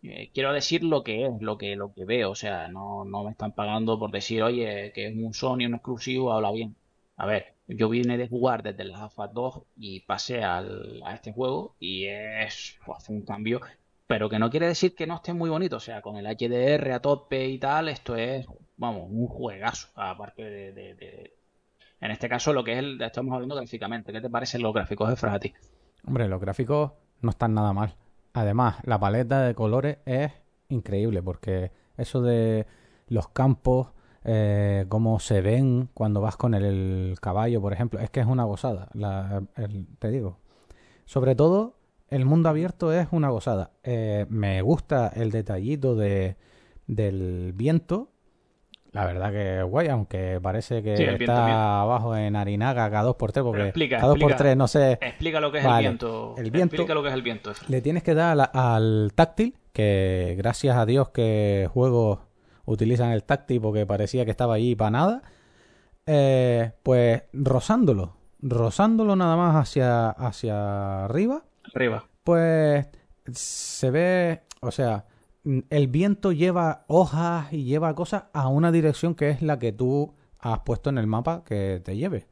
eh, quiero decir lo que es, lo que, lo que veo, o sea, no, no me están pagando por decir, oye, que es un Sony, un exclusivo, habla bien. A ver, yo vine de jugar desde el AFA 2 y pasé al, a este juego y es pues, un cambio, pero que no quiere decir que no esté muy bonito, o sea, con el HDR a tope y tal, esto es, vamos, un juegazo, aparte de, en este caso lo que es el, estamos hablando gráficamente, ¿qué te parecen los gráficos de Frati? Hombre, los gráficos no están nada mal. Además, la paleta de colores es increíble porque eso de los campos, eh, cómo se ven cuando vas con el, caballo, por ejemplo, es que es una gozada. Te digo, sobre todo el mundo abierto es una gozada. Eh, me gusta el detallito de, del viento. La verdad que es guay, aunque parece que Sí, está viento. abajo en Harinaga cada 2x3, porque explica, cada 2x3 explica. no sé. Explica lo que es Vale, el viento. el viento- Explica lo que es el viento, Efra. Le tienes que dar al táctil, que gracias a Dios que juegos utilizan el táctil porque parecía que estaba ahí para nada. eh, pues rozándolo, rozándolo nada más hacia, hacia arriba, Arriba. pues se ve, o sea, el viento lleva hojas y lleva cosas a una dirección que es la que tú has puesto en el mapa que te lleve.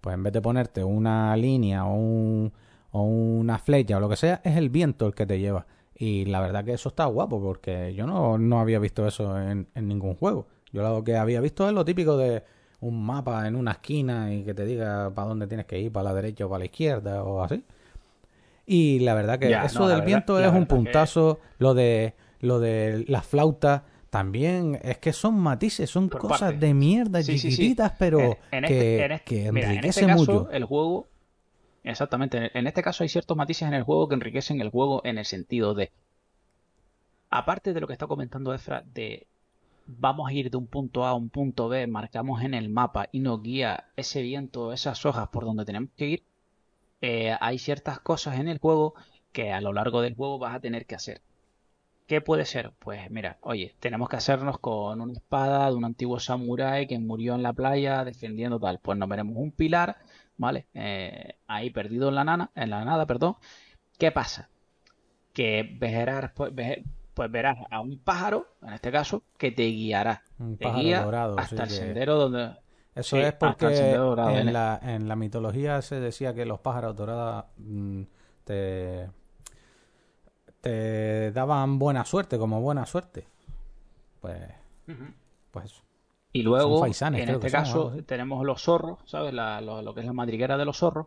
Pues en vez de ponerte una línea o, un- o una flecha o lo que sea, es el viento el que te lleva. Y la verdad que eso está guapo porque yo no, no había visto eso en, en ningún juego. Yo lo que había visto es lo típico de un mapa en una esquina y que te diga para dónde tienes que ir, para la derecha o para la izquierda o así. Y la verdad que Ya, eso no, del verdad- viento es un que- puntazo. Lo de lo de la flauta también es que son matices, son Por cosas de mierda Sí, sí, sí. chiquititas, pero En- en que, este- en este- que mira, en enriquece este caso, mucho. el juego. Exactamente. En este caso hay ciertos matices en el juego que enriquecen el juego en el sentido de. Aparte de lo que está comentando Efra, de vamos a ir de un punto A a un punto B, marcamos en el mapa y nos guía ese viento, esas hojas por donde tenemos que ir. eh, hay ciertas cosas en el juego que a lo largo del juego vas a tener que hacer. ¿Qué puede ser? Pues mira, oye, tenemos que hacernos con una espada de un antiguo samurái que murió en la playa defendiendo tal. Pues nos veremos un pilar, ¿vale? Eh, ahí perdido en la nana, en la nada, perdón. ¿Qué pasa? Que verás, pues, pues verás a un pájaro, en este caso, que te guiará. Un Te guía dorado, hasta el que- sendero donde. Eso sí, es porque dorado, en la, en la mitología se decía que los pájaros dorados mm, te, te daban buena suerte, como buena suerte. Pues, pues eso. Y luego, faisanes, en este son, caso, tenemos los zorros, ¿sabes? La- lo, lo que es la madriguera de los zorros.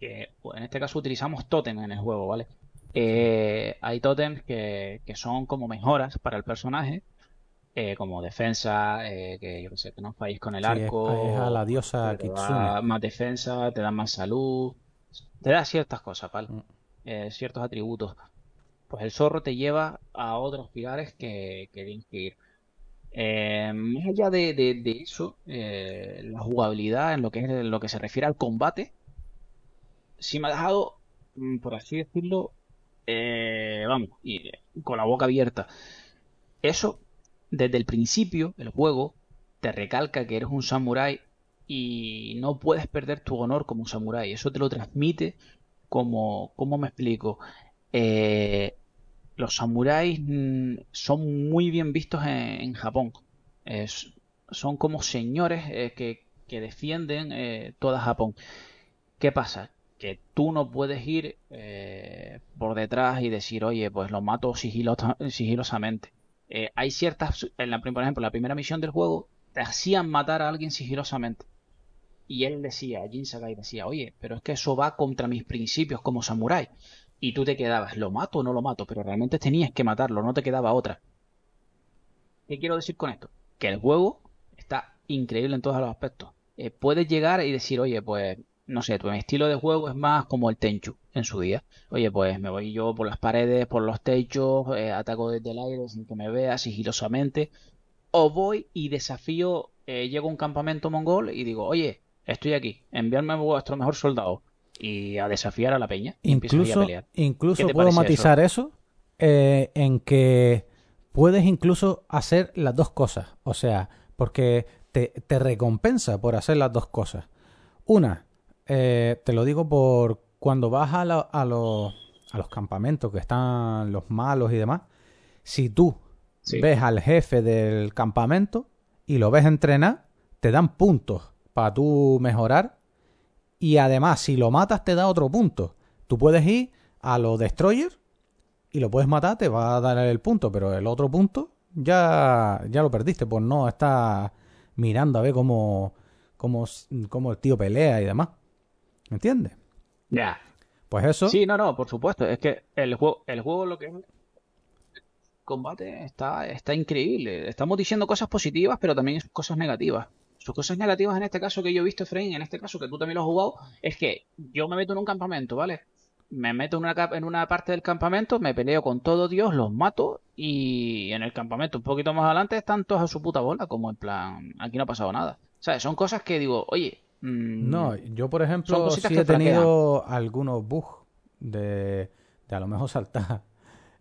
Que pues, en este caso utilizamos tótem en el juego, ¿vale? Eh, hay tótems que, que son como mejoras para el personaje, eh, como defensa, eh, que yo qué sé, que no falles con el Sí, arco, es a la diosa Kitsune. más defensa, te da más salud, te da ciertas cosas, ¿vale? Mm. Ciertos atributos. Pues el zorro te lleva a otros pilares que, que tienes que ir. Eh, más allá de, eso, eh, la jugabilidad en lo que se refiere al combate, sí me ha dejado, mm, por así decirlo, eh, vamos, y, con la boca abierta. Eso, desde el principio, el juego te recalca que eres un samurái y no puedes perder tu honor como samurái. Eso te lo transmite como, ¿cómo me explico? Eh, los samuráis mm, son muy bien vistos en, Japón. Son como señores eh, que, defienden eh, toda Japón. ¿Qué pasa? Que tú no puedes ir eh, por detrás y decir, oye, pues lo mato sigilosa- sigilosamente. Hay ciertas, en la, por ejemplo, la primera misión del juego, te hacían matar a alguien sigilosamente. Y él decía, Jin Sakai decía, oye, pero es que eso va contra mis principios como samurái. Y tú te quedabas, ¿lo mato o no lo mato? Pero realmente tenías que matarlo, no te quedaba otra. ¿Qué quiero decir con esto? Que el juego está increíble en todos los aspectos. Eh, puedes llegar y decir, oye, pues, no sé, tu estilo de juego es más como el Tenchu en su día. Oye, pues me voy yo por las paredes, por los techos, eh, ataco desde el aire sin que me vea, sigilosamente. O voy y desafío, eh, llego a un campamento mongol y digo, oye, estoy aquí, enviadme a vuestro mejor soldado. Y a desafiar a la peña. Y ahí a Incluso, pelear. ¿Qué incluso puedo matizar eso, eh, en que puedes incluso hacer las dos cosas. O sea, porque te, te recompensa por hacer las dos cosas. Una, eh, te lo digo por cuando vas a, la- a los, a los campamentos que están los malos y demás. Si tú Sí. ves al jefe del campamento y lo ves entrenar, te dan puntos para tú mejorar y además, si lo matas, te da otro punto. Tú puedes ir a los destroyers y lo puedes matar, te va a dar el punto, pero el otro punto ya, ya lo perdiste, pues no estás mirando a ver cómo, cómo, cómo el tío pelea y demás. ¿Me entiendes? Ya. Pues eso. Sí, no, no, por supuesto. Es que el juego, el juego lo que es combate está, está increíble. Estamos diciendo cosas positivas, pero también cosas negativas. Sus cosas negativas en este caso que yo he visto, Efraín, en este caso que tú también lo has jugado, es que yo me meto en un campamento, ¿vale? Me meto en una, en una parte del campamento, me peleo con todo Dios, los mato y en el campamento un poquito más adelante están todos a su puta bola, como en plan, aquí no ha pasado nada. ¿Sabes? Son cosas que digo, oye, mm, No, yo por ejemplo sí he tenido algunos bugs de, de a lo mejor saltar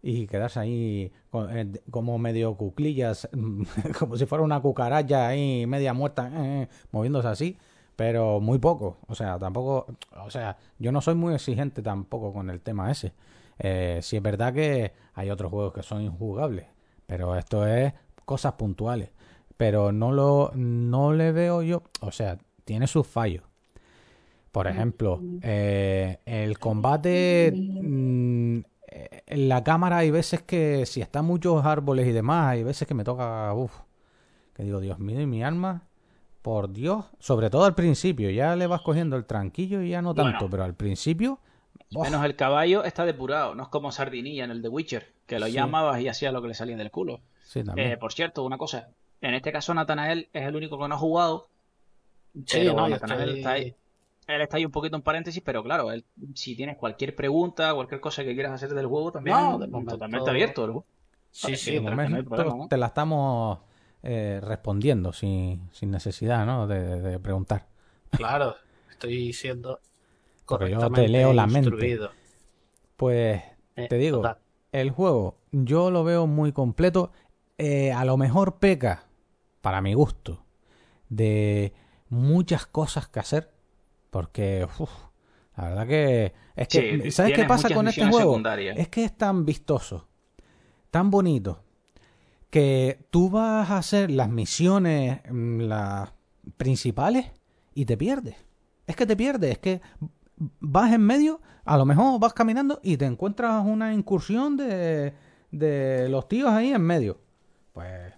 y quedarse ahí eh, como medio cuclillas, como si fuera una cucaracha ahí media muerta, eh, eh, moviéndose así, pero muy poco. O sea, tampoco, o sea, yo no soy muy exigente tampoco con el tema ese. Eh, sí es verdad que hay otros juegos que son injugables, pero esto es cosas puntuales. Pero no lo, no le veo yo, o sea, tiene sus fallos. Por ejemplo, eh, el combate mm, en la cámara hay veces que si están muchos árboles y demás, hay veces que me toca, uff, que digo, Dios mío, y mi alma, por Dios, sobre todo al principio, ya le vas cogiendo el tranquillo y ya no tanto, Bueno. pero al principio. Menos el caballo está depurado, no es como Sardinilla en el The Witcher, que lo Sí. llamabas y hacía lo que le salía del culo. sí, también. Eh, por cierto, una cosa, en este caso Natanael es el único que no ha jugado, Sí, pero no, yo Natanael estoy- está ahí, él está ahí un poquito en paréntesis, pero claro, él, si tienes cualquier pregunta, cualquier cosa que quieras hacer del juego, también No, de momento- totalmente abierto. el juego. Sí, sí, de te la estamos eh, respondiendo sin, sin necesidad, ¿no? De, de preguntar. claro, estoy siendo Porque yo te correctamente leo la mente. Pues Eh, te digo, total. el juego yo lo veo muy completo. Eh, a lo mejor peca, para mi gusto, de muchas cosas que hacer. Porque, uf, la verdad que... Es que, Sí, ¿sabes qué pasa con este juego? secundarias. Es que es tan vistoso, tan bonito, que tú vas a hacer las misiones, mm, las principales, y te pierdes. Es que te pierdes, es que vas en medio, a lo mejor vas caminando y te encuentras una incursión de, de los tíos ahí en medio. Pues,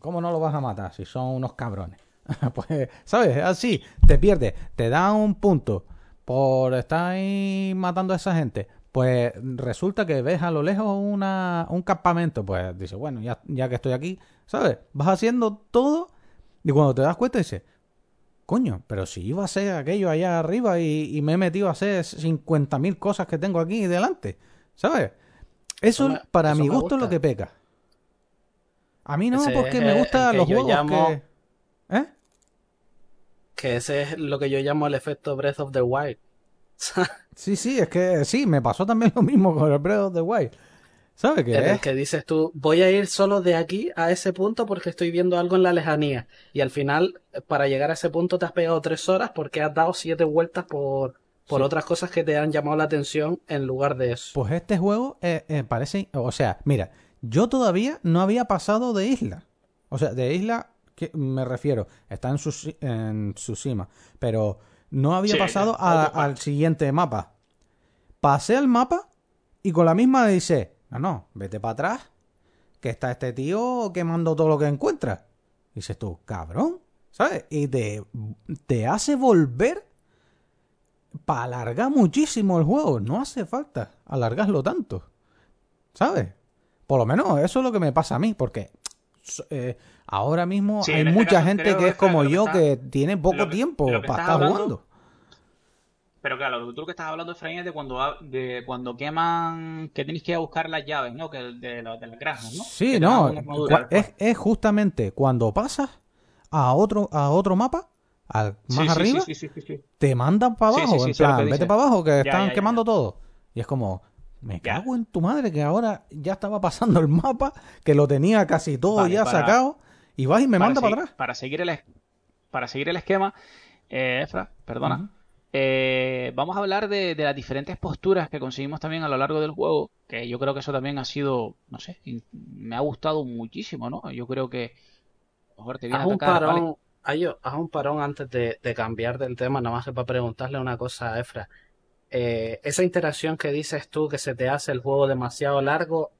¿cómo no lo vas a matar si son unos cabrones? pues, ¿sabes? Así, te pierdes, te da un punto por estar ahí matando a esa gente. Pues resulta que ves a lo lejos una, un campamento. Pues dices, bueno, ya, ya que estoy aquí, ¿sabes? Vas haciendo todo y cuando te das cuenta dices, coño, pero si iba a hacer aquello allá arriba y, y me he metido a hacer 50.000 cosas que tengo aquí delante, ¿sabes? Eso, Eso me- para eso mi gusto es lo que peca. A mí no, Ese porque me gustan los juegos llamo- que... Que ese es lo que yo llamo el efecto Breath of the Wild. Sí, sí, es que sí, me pasó también lo mismo con el Breath of the Wild. ¿Sabes qué En el es? que dices tú, voy a ir solo de aquí a ese punto porque estoy viendo algo en la lejanía. Y al final, para llegar a ese punto te has pegado tres horas porque has dado siete vueltas por, por Sí. otras cosas que te han llamado la atención en lugar de eso. Pues este juego eh, eh, parece... O sea, mira, yo todavía no había pasado de isla. O sea, de isla que me refiero, está en, Tsushi- en Tsushima, pero no había Sí, pasado a- al siguiente mapa. Pasé al mapa y con la misma dice, no, no, vete para atrás, que está este tío quemando todo lo que encuentra. Y dices tú, cabrón, ¿sabes? Y te, te hace volver para alargar muchísimo el juego. No hace falta alargarlo tanto. ¿Sabes? Por lo menos eso es lo que me pasa a mí, porque eh, ahora mismo Sí, hay este mucha gente que es como que yo está- que tiene poco que- tiempo para estar hablando- jugando. Pero claro, lo que tú lo que estás hablando, Efraín, es de cuando, de cuando queman, que tenéis que ir a buscar las llaves, ¿no? Que de, la- de las granjas, ¿no? Sí, Que no. cua- Es, es justamente cuando pasas a otro, a otro mapa, al más sí, arriba, sí, te mandan para abajo. en plan, vete para abajo que Ya, están ya, quemando ya. todo. Y es como, me cago en tu madre que ahora ya estaba pasando el mapa, que lo tenía casi todo Vale, ya para- sacado, y vas y me manda para atrás. Para seguir el, es- para seguir el esquema, eh, Efra, perdona, eh, vamos a hablar de, de las diferentes posturas que conseguimos también a lo largo del juego, que yo creo que eso también ha sido, no sé, me ha gustado muchísimo, ¿no? Yo creo que a lo mejor te viene Haz a un parón, haz un parón antes de, de cambiar del tema, nada más que para preguntarle una cosa a Efra. Eh, esa interacción que dices tú que se te hace el juego demasiado largo,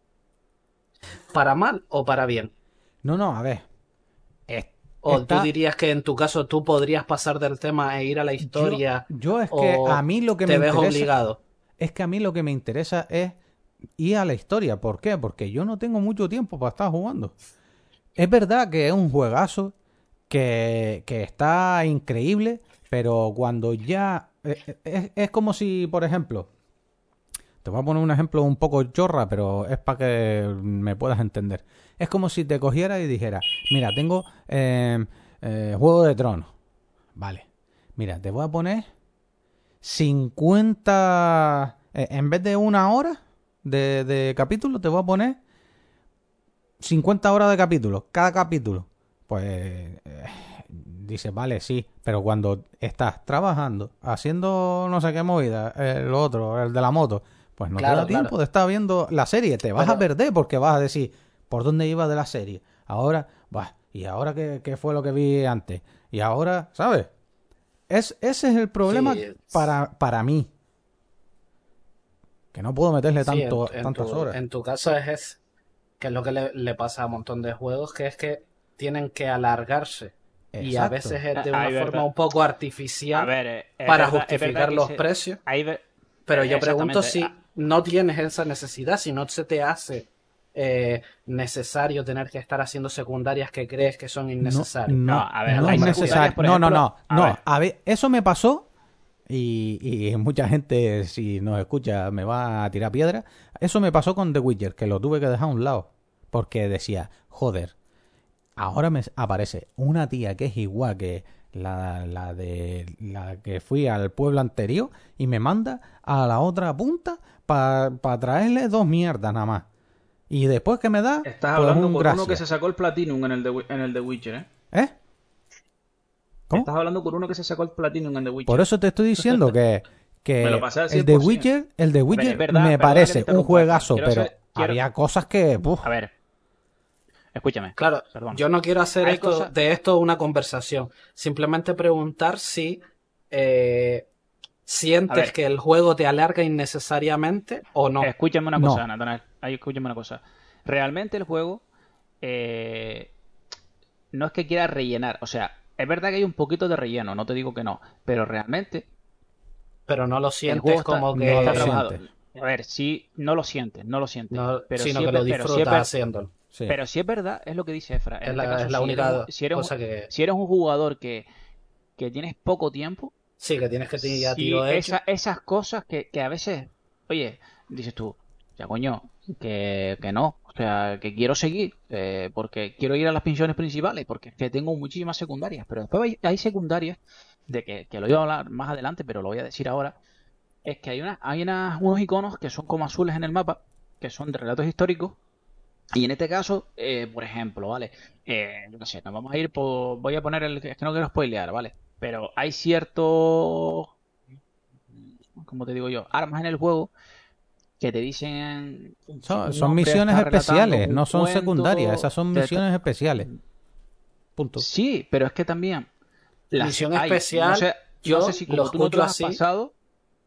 ¿para mal o para bien? No, no, a ver. Es- ¿O está- tú dirías que en tu caso tú podrías pasar del tema e ir a la historia Yo, yo es que a mí lo que te me ves interesa obligado? es que a mí lo que me interesa es ir a la historia. ¿Por qué? Porque yo no tengo mucho tiempo para estar jugando. Es verdad que es un juegazo que, que está increíble, pero cuando ya... eh, Es, es como si, por ejemplo, te voy a poner un ejemplo un poco chorra, pero es para que me puedas entender. Es como si te cogiera y dijera, mira, tengo eh, eh, Juego de Tronos. Vale. Mira, te voy a poner 50... eh, en vez de una hora de, de capítulo, te voy a poner 50 horas de capítulo. Cada capítulo. Pues... eh, dices, vale, sí, pero cuando estás trabajando, haciendo no sé qué movida, el otro, el de la moto, pues no Claro, te da tiempo claro. de estar viendo la serie, te vas a perder porque vas a decir, ¿por dónde iba de la serie? Ahora, va, ¿y ahora qué, qué fue lo que vi antes? Y ahora, ¿sabes? Es, ese es el problema Sí, es- para, para mí. Que no puedo meterle Sí, en- tanto, en, tantas tu, horas. en tu caso es, es que es lo que le, le pasa a un montón de juegos, que es que tienen que alargarse. Y a veces es de Ah, una forma verdad. un poco artificial A ver, eh, es para verdad- justificar los se- precios. ahí ve- Pero eh, yo pregunto si Ah, no tienes esa necesidad, si no se te hace eh, necesario tener que estar haciendo secundarias que crees que son innecesarias. No, No, a ver, no No, no, no, ejemplo, a no. ver. A ver, eso me pasó y, y mucha gente, si nos escucha, me va a tirar piedra. Eso me pasó con The Witcher, que lo tuve que dejar a un lado. Porque decía, joder, ahora me aparece una tía que es igual que la, la de la que fui al pueblo anterior y me manda a la otra punta para traerle dos mierdas nada más. Y después que me da, Estás pues hablando un con uno que gracias. se sacó el Platinum en el de, en el de Witcher, ¿eh? ¿Eh? ¿Cómo? Estás hablando con uno que se sacó el Platinum en The Witcher. Por eso te estoy diciendo que, que Me lo pasé al el de 100%. Witcher, el de Witcher verdad, me parece un juegazo, pero quiero- había cosas que, A ver, escúchame. Claro, Perdón. yo no quiero hacer esto, cosas- de esto una conversación. Simplemente preguntar si eh, ¿sientes que el juego te alarga innecesariamente o no? Escúchame una No. cosa, Natanael. Ahí escúchame una cosa. Realmente el juego eh, no es que quiera rellenar. O sea, es verdad que hay un poquito de relleno, no te digo que no. Pero realmente Pero no lo el sientes juego está, como no que... lo está trabajado. A ver, sí, no lo sientes, no lo sientes. no- pero sino sí que lo pero sí disfrutas haciéndolo. Sí. Pero si es verdad, es lo que dice Efra. En Es este caso, es la si única eres, si eres un- cosa que... si eres un jugador que, que tienes poco tiempo, Sí, que tienes que tener ya si tiro esa- esas cosas que, que a veces, oye, dices tú, ya coño, que, que no, o sea, que quiero seguir, eh, porque quiero ir a las pensiones principales, porque que tengo muchísimas secundarias, pero después hay, hay secundarias, de que, que lo iba a hablar más adelante, pero lo voy a decir ahora, es que hay, una, hay unas- unos iconos que son como azules en el mapa, que son de relatos históricos, y en este caso, eh, por ejemplo, ¿vale? Eh, yo qué sé, nos vamos a ir por... Voy a poner el... Es que no quiero spoilear, ¿vale? Pero hay ciertos... ¿Cómo te digo yo? Armas en el juego que te dicen... Son, son misiones especiales, no son cuento, secundarias, esas son te- misiones especiales. Punto. Sí, pero es que también... las Misión hay. especial, No sé, yo no sé si como tú no te has así, pasado...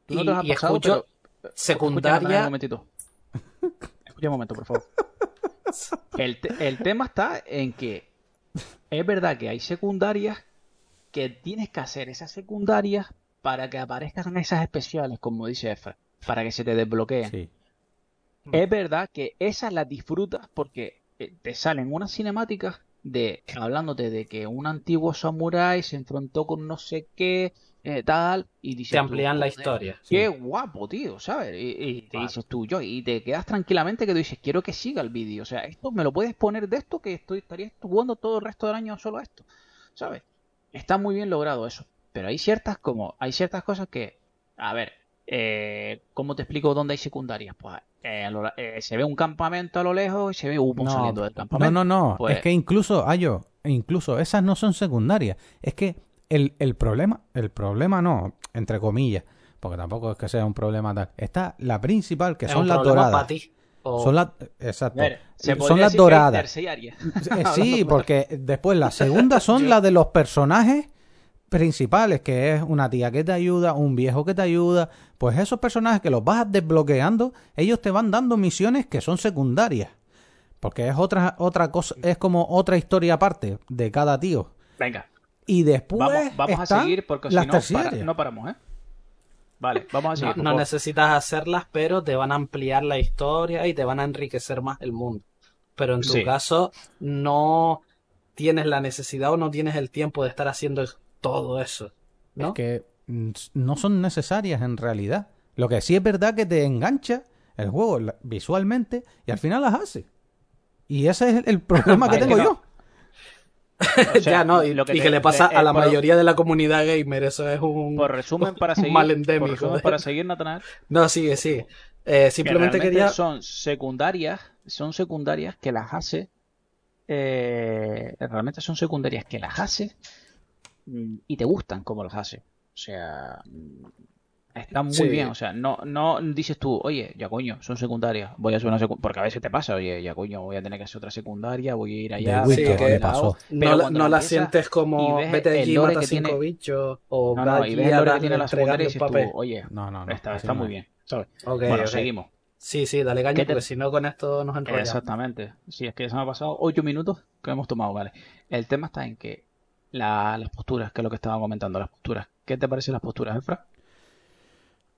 Tú no y- te lo has y pasado, escucho pero... Escúchame, Secundaria... un momentito. Escucha un momento, por favor. El, te- el tema está en que es verdad que hay secundarias que tienes que hacer esas secundarias para que aparezcan esas especiales, como dice Efra, para que se te desbloqueen. Sí. Es verdad que esas las disfrutas porque eh, te salen unas cinemáticas de hablándote de que un antiguo samurái se enfrentó con no sé qué, eh, tal, y dices Te tú, amplían la "Joder, historia. Qué guapo, tío, ¿sabes? Y, y te dices tú, yo, y te quedas tranquilamente que tú dices, quiero que siga el vídeo. O sea, esto me lo puedes poner de esto que estoy, estaría jugando todo el resto del año solo a esto. ¿Sabes? Está muy bien logrado eso. Pero hay ciertas como, hay ciertas cosas que, a ver, eh, ¿cómo te explico dónde hay secundarias? Pues eh, lo- eh, se ve un campamento a lo lejos y se ve humo saliendo del No, campamento. no, no. Pues- Es que incluso, Ayo, incluso esas no son secundarias. Es que el, el problema, el problema no, entre comillas, porque tampoco es que sea un problema tal. Está la principal, que Es son las doradas. para ti. O- Son las, exacto. A ver, se son las doradas. Eh, Sí, porque después las segundas son las de los personajes principales, que es una tía que te ayuda, un viejo que te ayuda. Pues esos personajes que los vas desbloqueando, ellos te van dando misiones que son secundarias. Porque es otra, otra cosa, es como otra historia aparte de cada tío. Venga, Y después vamos, vamos a seguir porque si las no, para- no paramos, ¿eh? Vale, vamos a No, seguir. necesitas hacerlas, pero te van a ampliar la historia y te van a enriquecer más el mundo. Pero en tu Sí. caso, no tienes la necesidad o no tienes el tiempo de estar haciendo todo eso. ¿no? Es que mm, no son necesarias en realidad. Lo que sí es verdad que te engancha el juego visualmente y al final las hace. Y ese es el problema que tengo no. yo. O sea, ya, ¿no? Y, lo que y te- que le pasa eh, a la por- mayoría de la comunidad gamer, eso es un, Por resumen, para seguir, mal por endémico. resumen, para seguir, Natanael, No, sigue, sigue. Eh, simplemente quería... son secundarias, son secundarias que las hace, eh, realmente son secundarias que las hace mm, y te gustan como las hace. O sea, están muy Sí. bien. O sea, no, no dices tú, oye, ya coño, son secundarias, voy a hacer una secundaria, porque a veces te pasa, oye, ya coño, voy a tener que hacer otra secundaria, voy a ir allá, un lado. pasó. Pero No, la- no sientes como vete allí, lore mata que cinco tiene- bichos o No, no, y ves el que tiene la secundaria y entregarle dices un papel. tú, oye, No, no, no. está, está muy bien, Bueno, seguimos. Sí, sí, dale caña ¿Qué te- porque si no con esto nos enrollamos. Exactamente. Sí, es que se me ha pasado ocho minutos que hemos tomado, vale. El tema está en que la- las posturas, que es lo que estaba comentando, las posturas. ¿Qué te parecen las posturas, Efra?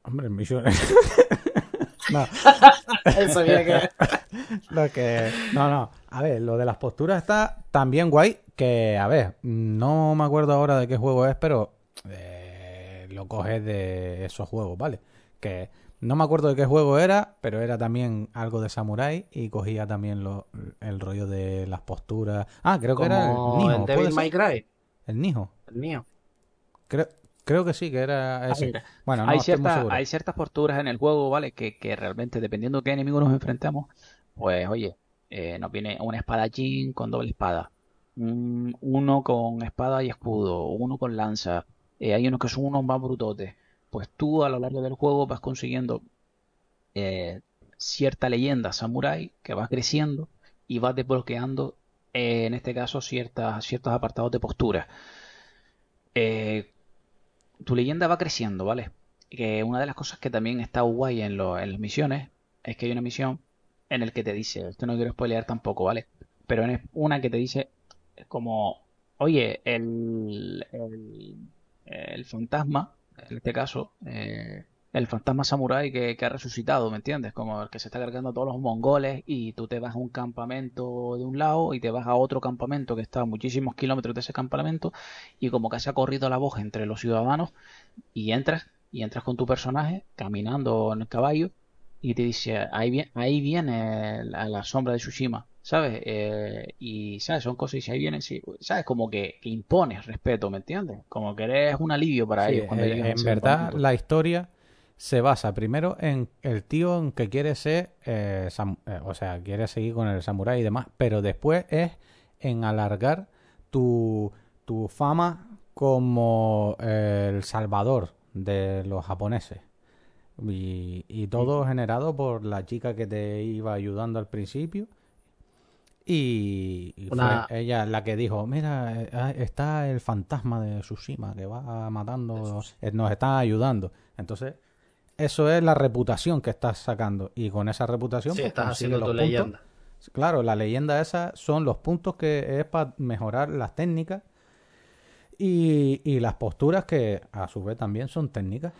Hombre, misión. no, que... lo que. No, no. A ver, lo de las posturas está también guay. Que, a ver, no me acuerdo ahora de qué juego es, pero eh, lo coges de esos juegos, ¿vale? Que no me acuerdo de qué juego era, pero era también algo de Samurai y cogía también lo, el rollo de las posturas. Ah, creo que era el Nijo. el ¿puede Devil ser? May Cry, El Nijo. el mío. Creo, creo que sí, que era ese. ver, Bueno, no hay, seguro. hay ciertas posturas en el juego, ¿vale? Que, que realmente, dependiendo de qué enemigo nos enfrentamos, pues, oye, eh, nos viene un espadachín con doble espada, un- uno con espada y escudo, uno con lanza, eh, hay unos que son unos más brutotes. Pues tú a lo largo del juego vas consiguiendo eh, cierta leyenda samurai que va creciendo y vas desbloqueando, eh, en este caso, ciertas, ciertos apartados de postura. Eh, tu leyenda va creciendo, ¿vale? que una de las cosas que también está guay en, lo- en las misiones es que hay una misión en el que te dice, esto no quiero spoilear tampoco, ¿vale? Pero es una que te dice como, oye, el, el, el fantasma, en este caso, eh, el fantasma samurái que, que ha resucitado, ¿me entiendes? Como el que se está cargando a todos los mongoles y tú te vas a un campamento de un lado y te vas a otro campamento que está a muchísimos kilómetros de ese campamento y como que se ha corrido la voz entre los ciudadanos y entras y entras con tu personaje caminando en el caballo y te dice ahí viene, ahí viene la, la sombra de Tsushima ¿sabes? Eh, y sabes son cosas y si ahí viene sí, sabes como que, que impones respeto ¿me entiendes? como que eres un alivio para Sí, ellos cuando eh, en verdad la historia se basa primero en el tío en que quiere ser, eh, eh, o sea, quiere seguir con el samurái y demás, pero después es en alargar tu, tu fama como eh, el salvador de los japoneses. Y, y todo generado por la chica que te iba ayudando al principio. Y, y fue ella la que dijo, mira, ah, está el fantasma de Tsushima que va matando, nos está ayudando. Entonces, eso es la reputación que estás sacando. Y con esa reputación, Sí, pues, estás haciendo los tu puntos. leyenda. Claro, la leyenda esa son los puntos que es para mejorar las técnicas y, y las posturas que a su vez también son técnicas.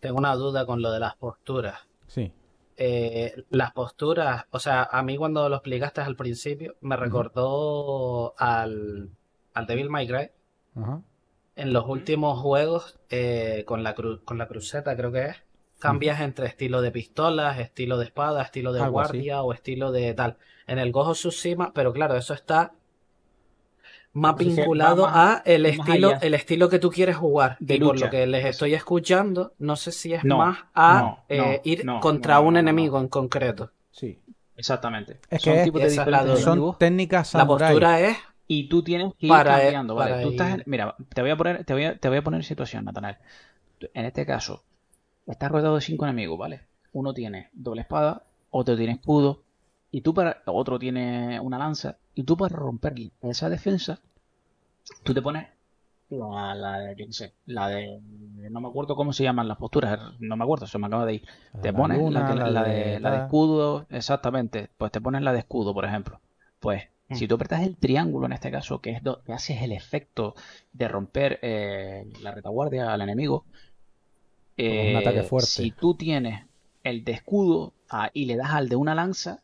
Tengo una duda con lo de las posturas. Sí. Eh, las posturas, o sea, a mí cuando lo explicaste al principio, me recordó al, al Devil May Cry. Ajá. En los últimos juegos, eh, con la cru- con la cruceta creo que es, cambias entre estilo de pistolas, estilo de espada, estilo de Algo así. guardia o estilo de tal. En el Gojo Tsushima, pero claro, eso está más vinculado más- a el estilo, allá. el estilo que tú quieres jugar. De y por lo que les estoy escuchando, no sé si es No, más a no, eh, no, ir no, contra no, un enemigo no. en concreto. Sí. exactamente Es son que tipos de es. Son técnicas La postura es y tú tienes que ir Para, cambiando, ¿vale? para Tú estás en- Mira, te voy a poner, te voy a, te voy a poner en situación, Natanael. En este caso, estás rodeado de cinco enemigos, ¿vale? Uno tiene doble espada, otro tiene escudo, y tú para, otro tiene una lanza, y tú para romper esa defensa, tú te pones la, la de, yo qué sé, la de, no me acuerdo cómo se llaman las posturas, no me acuerdo, se me acaba de ir. La Te pones luna, la, que- la la de de, la de escudo, exactamente. Pues te pones la de escudo, por ejemplo. Pues. Si tú apretas el triángulo en este caso, que es do- que haces el efecto de romper eh, la retaguardia al enemigo, Como un ataque eh, fuerte. si tú tienes el de escudo ah, y le das al de una lanza,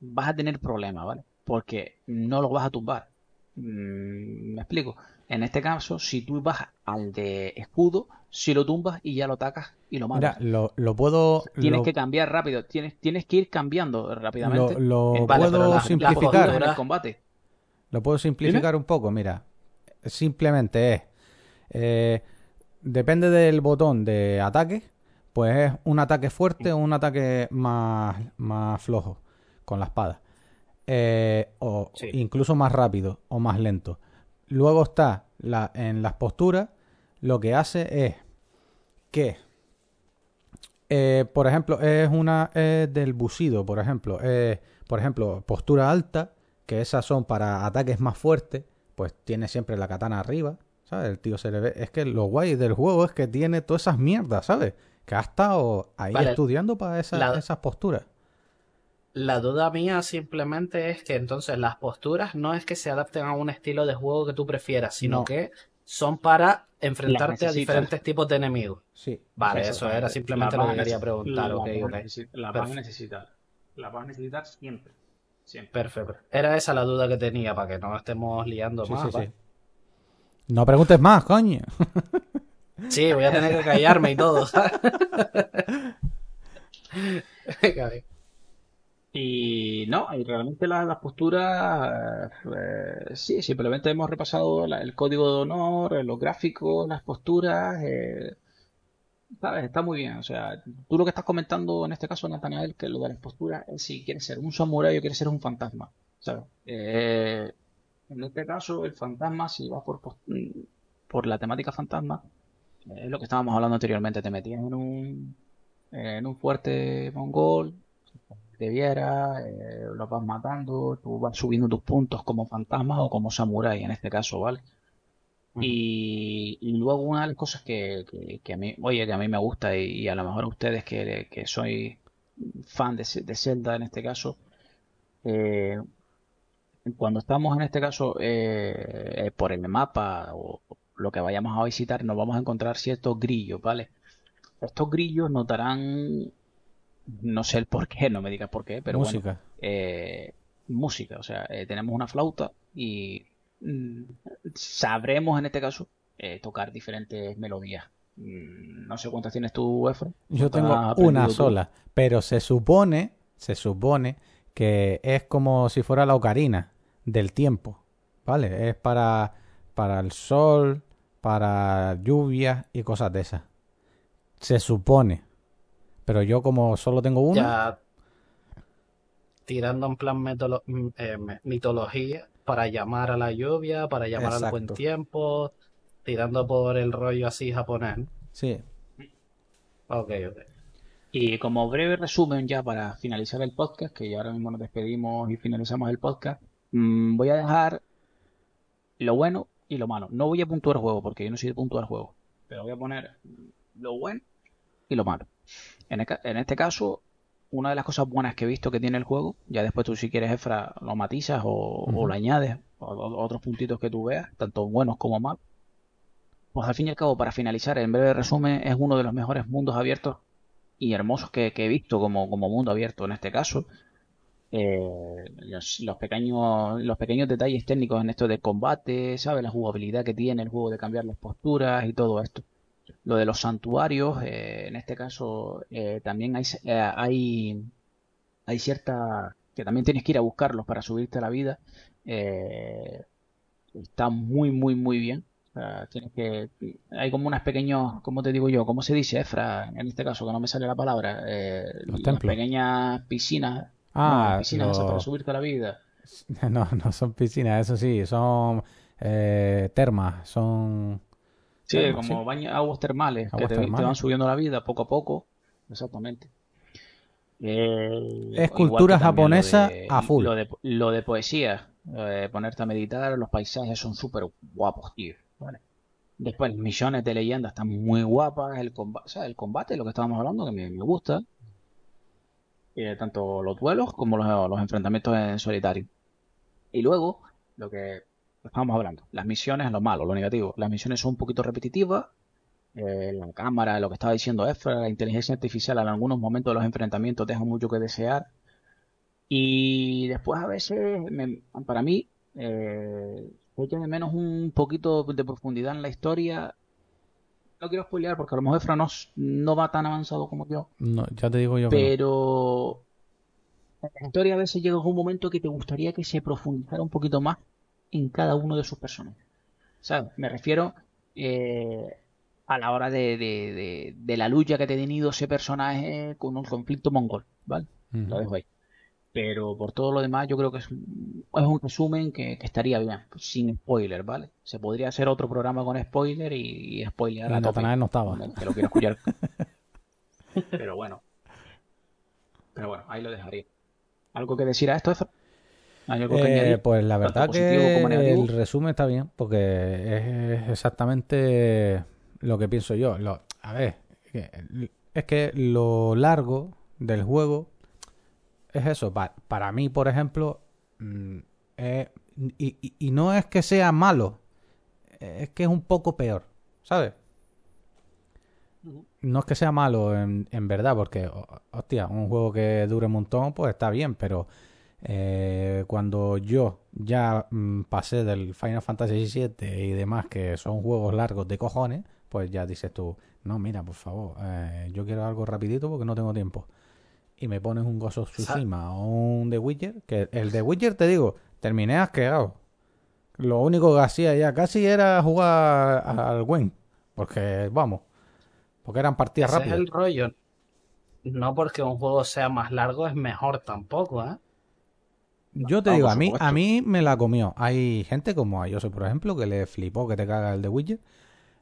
vas a tener problemas, ¿vale? Porque no lo vas a tumbar. Mm, ¿Me explico? En este caso, si tú vas al de escudo, si lo tumbas y ya lo atacas y lo Mira, matas. lo, lo puedo. Tienes lo, que cambiar rápido, tienes, tienes que ir cambiando rápidamente. lo- lo en- Vale, puedo la- la simplificar. en el combate. Lo puedo simplificar un poco, mira. Simplemente es. eh, depende del botón de ataque. Pues es un ataque fuerte o un ataque más, más flojo con la espada. Eh, o Sí. incluso más rápido o más lento. Luego está la, en las posturas. Lo que hace es que, eh, por ejemplo, es una es del busido, por ejemplo. eh, por ejemplo, postura alta, que esas son para ataques más fuertes, pues tiene siempre la katana arriba, ¿sabes? El tío se le ve. Es que lo guay del juego es que tiene todas esas mierdas, ¿sabes? Que ha estado ahí Vale. estudiando para esas, La- esas posturas. La duda mía simplemente es que entonces las posturas no es que se adapten a un estilo de juego que tú prefieras, sino No. que son para enfrentarte a diferentes tipos de enemigos. Sí. Vale, eso era simplemente lo que quería preguntar. La la vas a necesitar. La vas a necesitar siempre. Siempre. Perfecto. Era esa la duda que tenía para que no estemos liando Sí, más. sí, sí. No preguntes más, coño. Sí, voy a tener que callarme y todo. ¿sabes? Y no, y realmente la- las posturas, eh, sí, simplemente hemos repasado la- el código de honor, eh, los gráficos, las posturas, eh, sabes, está muy bien. O sea, tú lo que estás comentando en este caso, Nathanael, que lo de las posturas es si quieres ser un samurái o quieres ser un fantasma, ¿sabes? En este caso, el fantasma, si vas por, por la temática fantasma, es lo que estábamos hablando anteriormente, te metías en un, en un fuerte mongol te viera, eh, los vas matando, tú vas subiendo tus puntos como fantasma o como samurái en este caso, ¿vale? Y, y luego una de las cosas que, que- que a mí, oye, que a mí me gusta y, y a lo mejor a ustedes que, que soy fan de, de Zelda en este caso, eh, cuando estamos en este caso eh, eh, por el mapa o lo que vayamos a visitar, nos vamos a encontrar ciertos grillos, ¿vale? Estos grillos nos darán, no sé el por qué, no me digas por qué, pero bueno, Música. eh, música, o sea, eh, tenemos una flauta y mm, sabremos en este caso eh, tocar diferentes melodías. Mm, No sé cuántas tienes tú, Efra. Yo ¿Cuántas tengo una tú? sola, pero se supone, se supone que es como si fuera la ocarina del tiempo, ¿vale? Es para, para el sol, para lluvia y cosas de esas. Se supone. Pero yo como solo tengo una, Ya tirando en plan metolo- mm, eh, mitología para llamar a la lluvia, para llamar al buen tiempo, tirando por el rollo así japonés. sí, Ok, ok. Y como breve resumen ya para finalizar el podcast, que ya ahora mismo nos despedimos y finalizamos el podcast, mm, voy a dejar lo bueno y lo malo. No voy a puntuar juego porque yo no soy de puntuar juego, pero voy a poner lo bueno y lo malo. En, el ca- en este caso, una de las cosas buenas que he visto que tiene el juego, ya después tú si quieres, Efra, lo matizas o, lo añades, o, o- otros puntitos que tú veas, tanto buenos como malos. Pues al fin y al cabo, para finalizar, en breve resumen, es uno de los mejores mundos abiertos y hermosos que, que he visto como, como mundo abierto en este caso. Eh, los, los pequeños, los pequeños detalles técnicos en esto de combate, ¿sabes? La jugabilidad que tiene el juego de cambiar las posturas y todo esto. Lo de los santuarios, eh, en este caso eh, también hay, eh, hay, hay cierta... que también tienes que ir a buscarlos para subirte a la vida. Eh, está muy, muy, muy bien. Tienes que... Hay como unas pequeños, ¿cómo te digo yo? ¿Cómo se dice, Efra? En este caso, que no me sale la palabra. Los las templos. pequeñas piscinas. Ah, no, piscinas esas para subirte a la vida. no, no son piscinas, eso sí, son eh, termas, son... Sí, como sí. baños, aguas termales, que Aguas te, te termales. van subiendo la vida poco a poco. Exactamente. Eh, Es cultura japonesa de- a full. Lo de, lo de poesía, eh, ponerte a meditar, los paisajes son súper guapos, tío. ¿vale? Después, misiones de leyendas están muy guapas, el combate, o sea, el combate, lo que estábamos hablando, que me, me gusta. Eh, tanto los duelos como los, los enfrentamientos en solitario. Y luego, lo que estábamos hablando, las misiones, lo malo, lo negativo. Las misiones son un poquito repetitivas. eh, la cámara, lo que estaba diciendo Efra, la inteligencia artificial en algunos momentos de los enfrentamientos deja mucho que desear. Y después a veces, me- para mí, eh, de menos un poquito de profundidad en la historia. No quiero spoilear porque a lo mejor Efra no, no va tan avanzado como yo. No, ya te digo yo que no. Pero en la historia a veces llega un momento que te gustaría que se profundizara un poquito más en cada uno de sus personajes. ¿Sabes? Me refiero eh, a la hora de, de- de- de la lucha que ha tenido ese personaje con un conflicto mongol, ¿vale? Lo dejo ahí. Pero por todo lo demás, yo creo que es, un- es un resumen que, que estaría bien, sin spoiler, ¿vale? Se podría hacer otro programa con spoiler y, y spoilear Y a tope. No estaba. Que lo quiero escuchar. Pero bueno. Pero bueno, ahí lo dejaría. ¿Algo que decir a esto, Eh, pues la verdad que el resumen está bien, porque es exactamente lo que pienso yo. Lo- a ver, es que lo largo del juego es eso. Pa- para mí, por ejemplo, mm, y, y- y no es que sea malo, es que es un poco peor, ¿sabes? No es que sea malo en, en verdad, porque, ho- hostia, un juego que dure un montón, pues está bien, pero eh, cuando yo ya mm, pasé del Final Fantasy VII y demás, que son juegos largos de cojones, pues ya dices tú, no, mira, por favor, eh, yo quiero algo rapidito porque no tengo tiempo. Y me pones un Ghost of Tsushima o un The Witcher, que el The Witcher, te digo, terminé asqueado. Lo único que hacía ya casi era jugar al Gwen, porque, vamos, porque eran partidas Ese es rápidas. el rollo. No porque un juego sea más largo es mejor tampoco, ¿eh? Yo te No, digo, a mí, supuesto. a mí me la comió. Hay gente como a Jose, por ejemplo, que le flipó que te caga el de Witcher.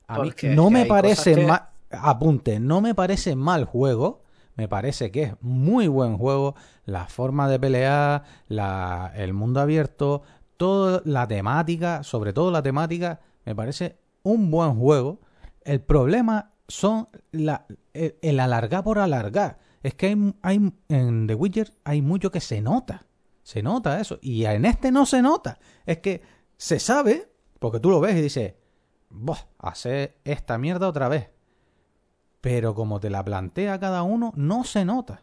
A mí Porque es no me parece que- mal, apunte, no me parece mal juego. Me parece que es muy buen juego. La forma de pelear, la, el mundo abierto, toda la temática, sobre todo la temática, me parece un buen juego. El problema son la, el, el alargar por alargar. Es que hay, hay en The Witcher hay mucho que se nota. Se nota eso. Y en este no se nota. Es que se sabe, porque tú lo ves y dices, Boh, hacer esta mierda otra vez. Pero como te la plantea cada uno, no se nota.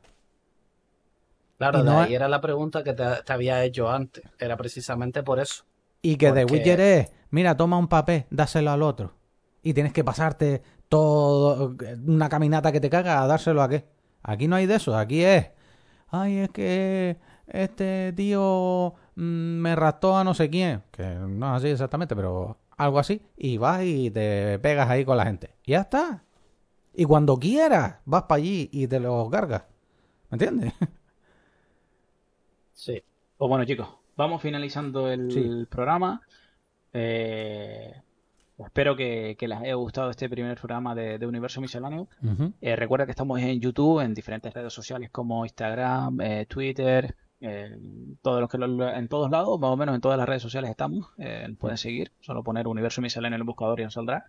Claro, Y de ahí era la pregunta que te, te había hecho antes. Era precisamente por eso. Y que The Porque- Witcher es, mira, toma un papel, dáselo al otro. Y tienes que pasarte todo, una caminata que te caga a dárselo a qué. Aquí no hay de eso, aquí es, ay, es que este tío mm, me raptó a no sé quién. Que no es así exactamente, pero algo así. Y vas y te pegas ahí con la gente. Y ya está. Y cuando quieras, vas para allí y te lo cargas. ¿Me entiendes? Sí. Pues bueno, chicos, vamos finalizando el Sí. programa. Eh, espero que, que les haya gustado este primer programa de, de Universo Misceláneo. Eh, recuerda que estamos en YouTube, en diferentes redes sociales como Instagram, eh, Twitter, eh, todos los que lo- en todos lados, más o menos en todas las redes sociales estamos. Eh, pueden seguir, solo poner Universo Misceláneo en el buscador y nos saldrá.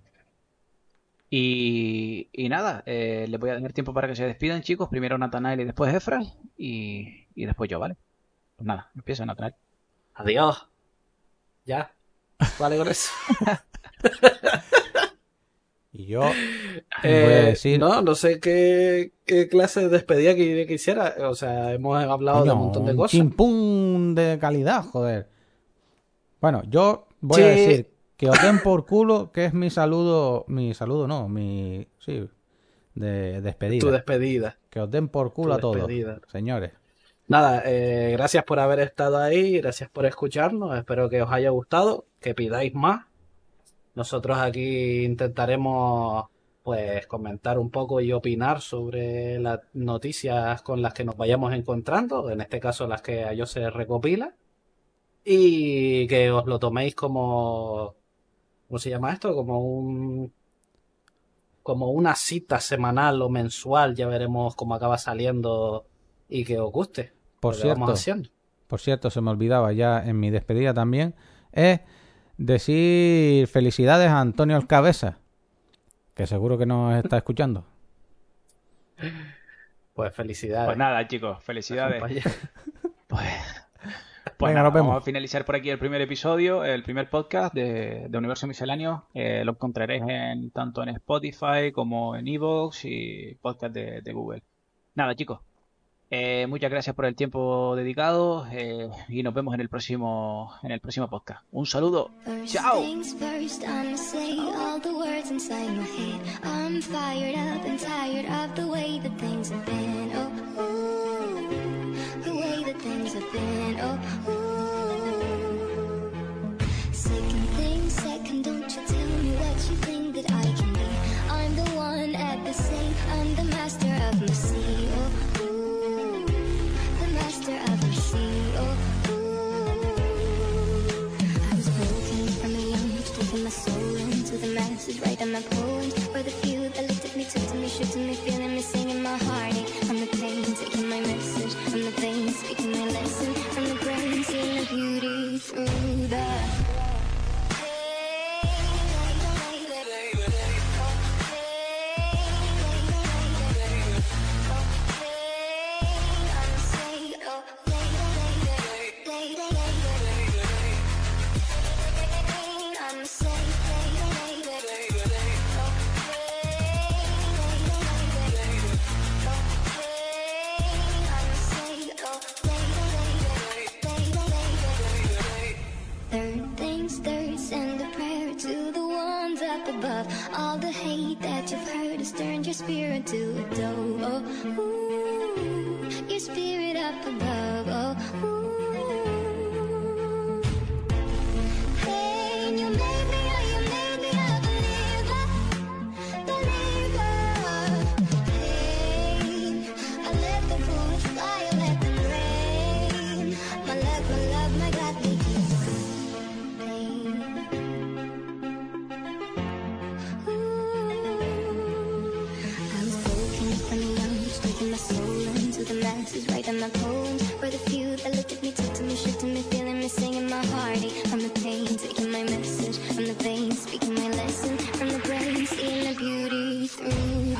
Y, y nada, eh, les voy a tener tiempo para que se despidan, chicos. Primero Nathanael y después Efra. Y, y después yo, ¿vale? Pues nada, empieza Nathanael. Adiós. Ya. Vale con eso. Y yo voy a Eh, decir... No, no sé qué, qué clase de despedida que quisiera. O sea, hemos hablado de un montón de un cosas. chimpún de calidad, joder. Bueno, yo voy a decir que os den por culo, que es mi saludo, mi saludo no, mi, sí, de despedida. Tu despedida. que os den por culo tu a todos, señores. Nada, eh, gracias por haber estado ahí, gracias por escucharnos, espero que os haya gustado, que pidáis más. Nosotros aquí intentaremos pues comentar un poco y opinar sobre las noticias con las que nos vayamos encontrando, en este caso las que a ellos se recopila, y que os lo toméis como, ¿cómo se llama esto? Como un, como una cita semanal o mensual, ya veremos cómo acaba saliendo y que os guste. Por cierto, haciendo. por cierto, se me olvidaba ya en mi despedida también, es decir felicidades a Antonio el Cabeza, que seguro que nos está escuchando. Pues felicidades. Pues nada, chicos, felicidades. Pues, pues Venga, nada, nos vemos. vamos a finalizar por aquí el primer episodio, el primer podcast de, de Universo Misceláneo. Eh, lo encontraréis en, tanto en Spotify como en Evox y podcast de, de Google. Nada, chicos. Eh, muchas gracias por el tiempo dedicado eh, y nos vemos en el próximo en el próximo podcast. Un saludo. First Ciao. things first, I'ma say all the words inside my head. I'm fired up and tired of the way that things have been. Oh, ooh, the way that things have been. Oh, ooh. Writing my poems. For the few that looked at me, took to me, shook to me, feeling me, singing my heartache. From the pain, taking my message, from the pain, speaking my lesson, from the brain, seeing the beauty through the spirit to a dove. Oh, ooh, your spirit up above. in my poems were the few that looked at me, took to me, shook to me, feeling me, singing my heart. from the pain, taking my message from the veins, speaking my lesson from the brain, seeing the beauty through.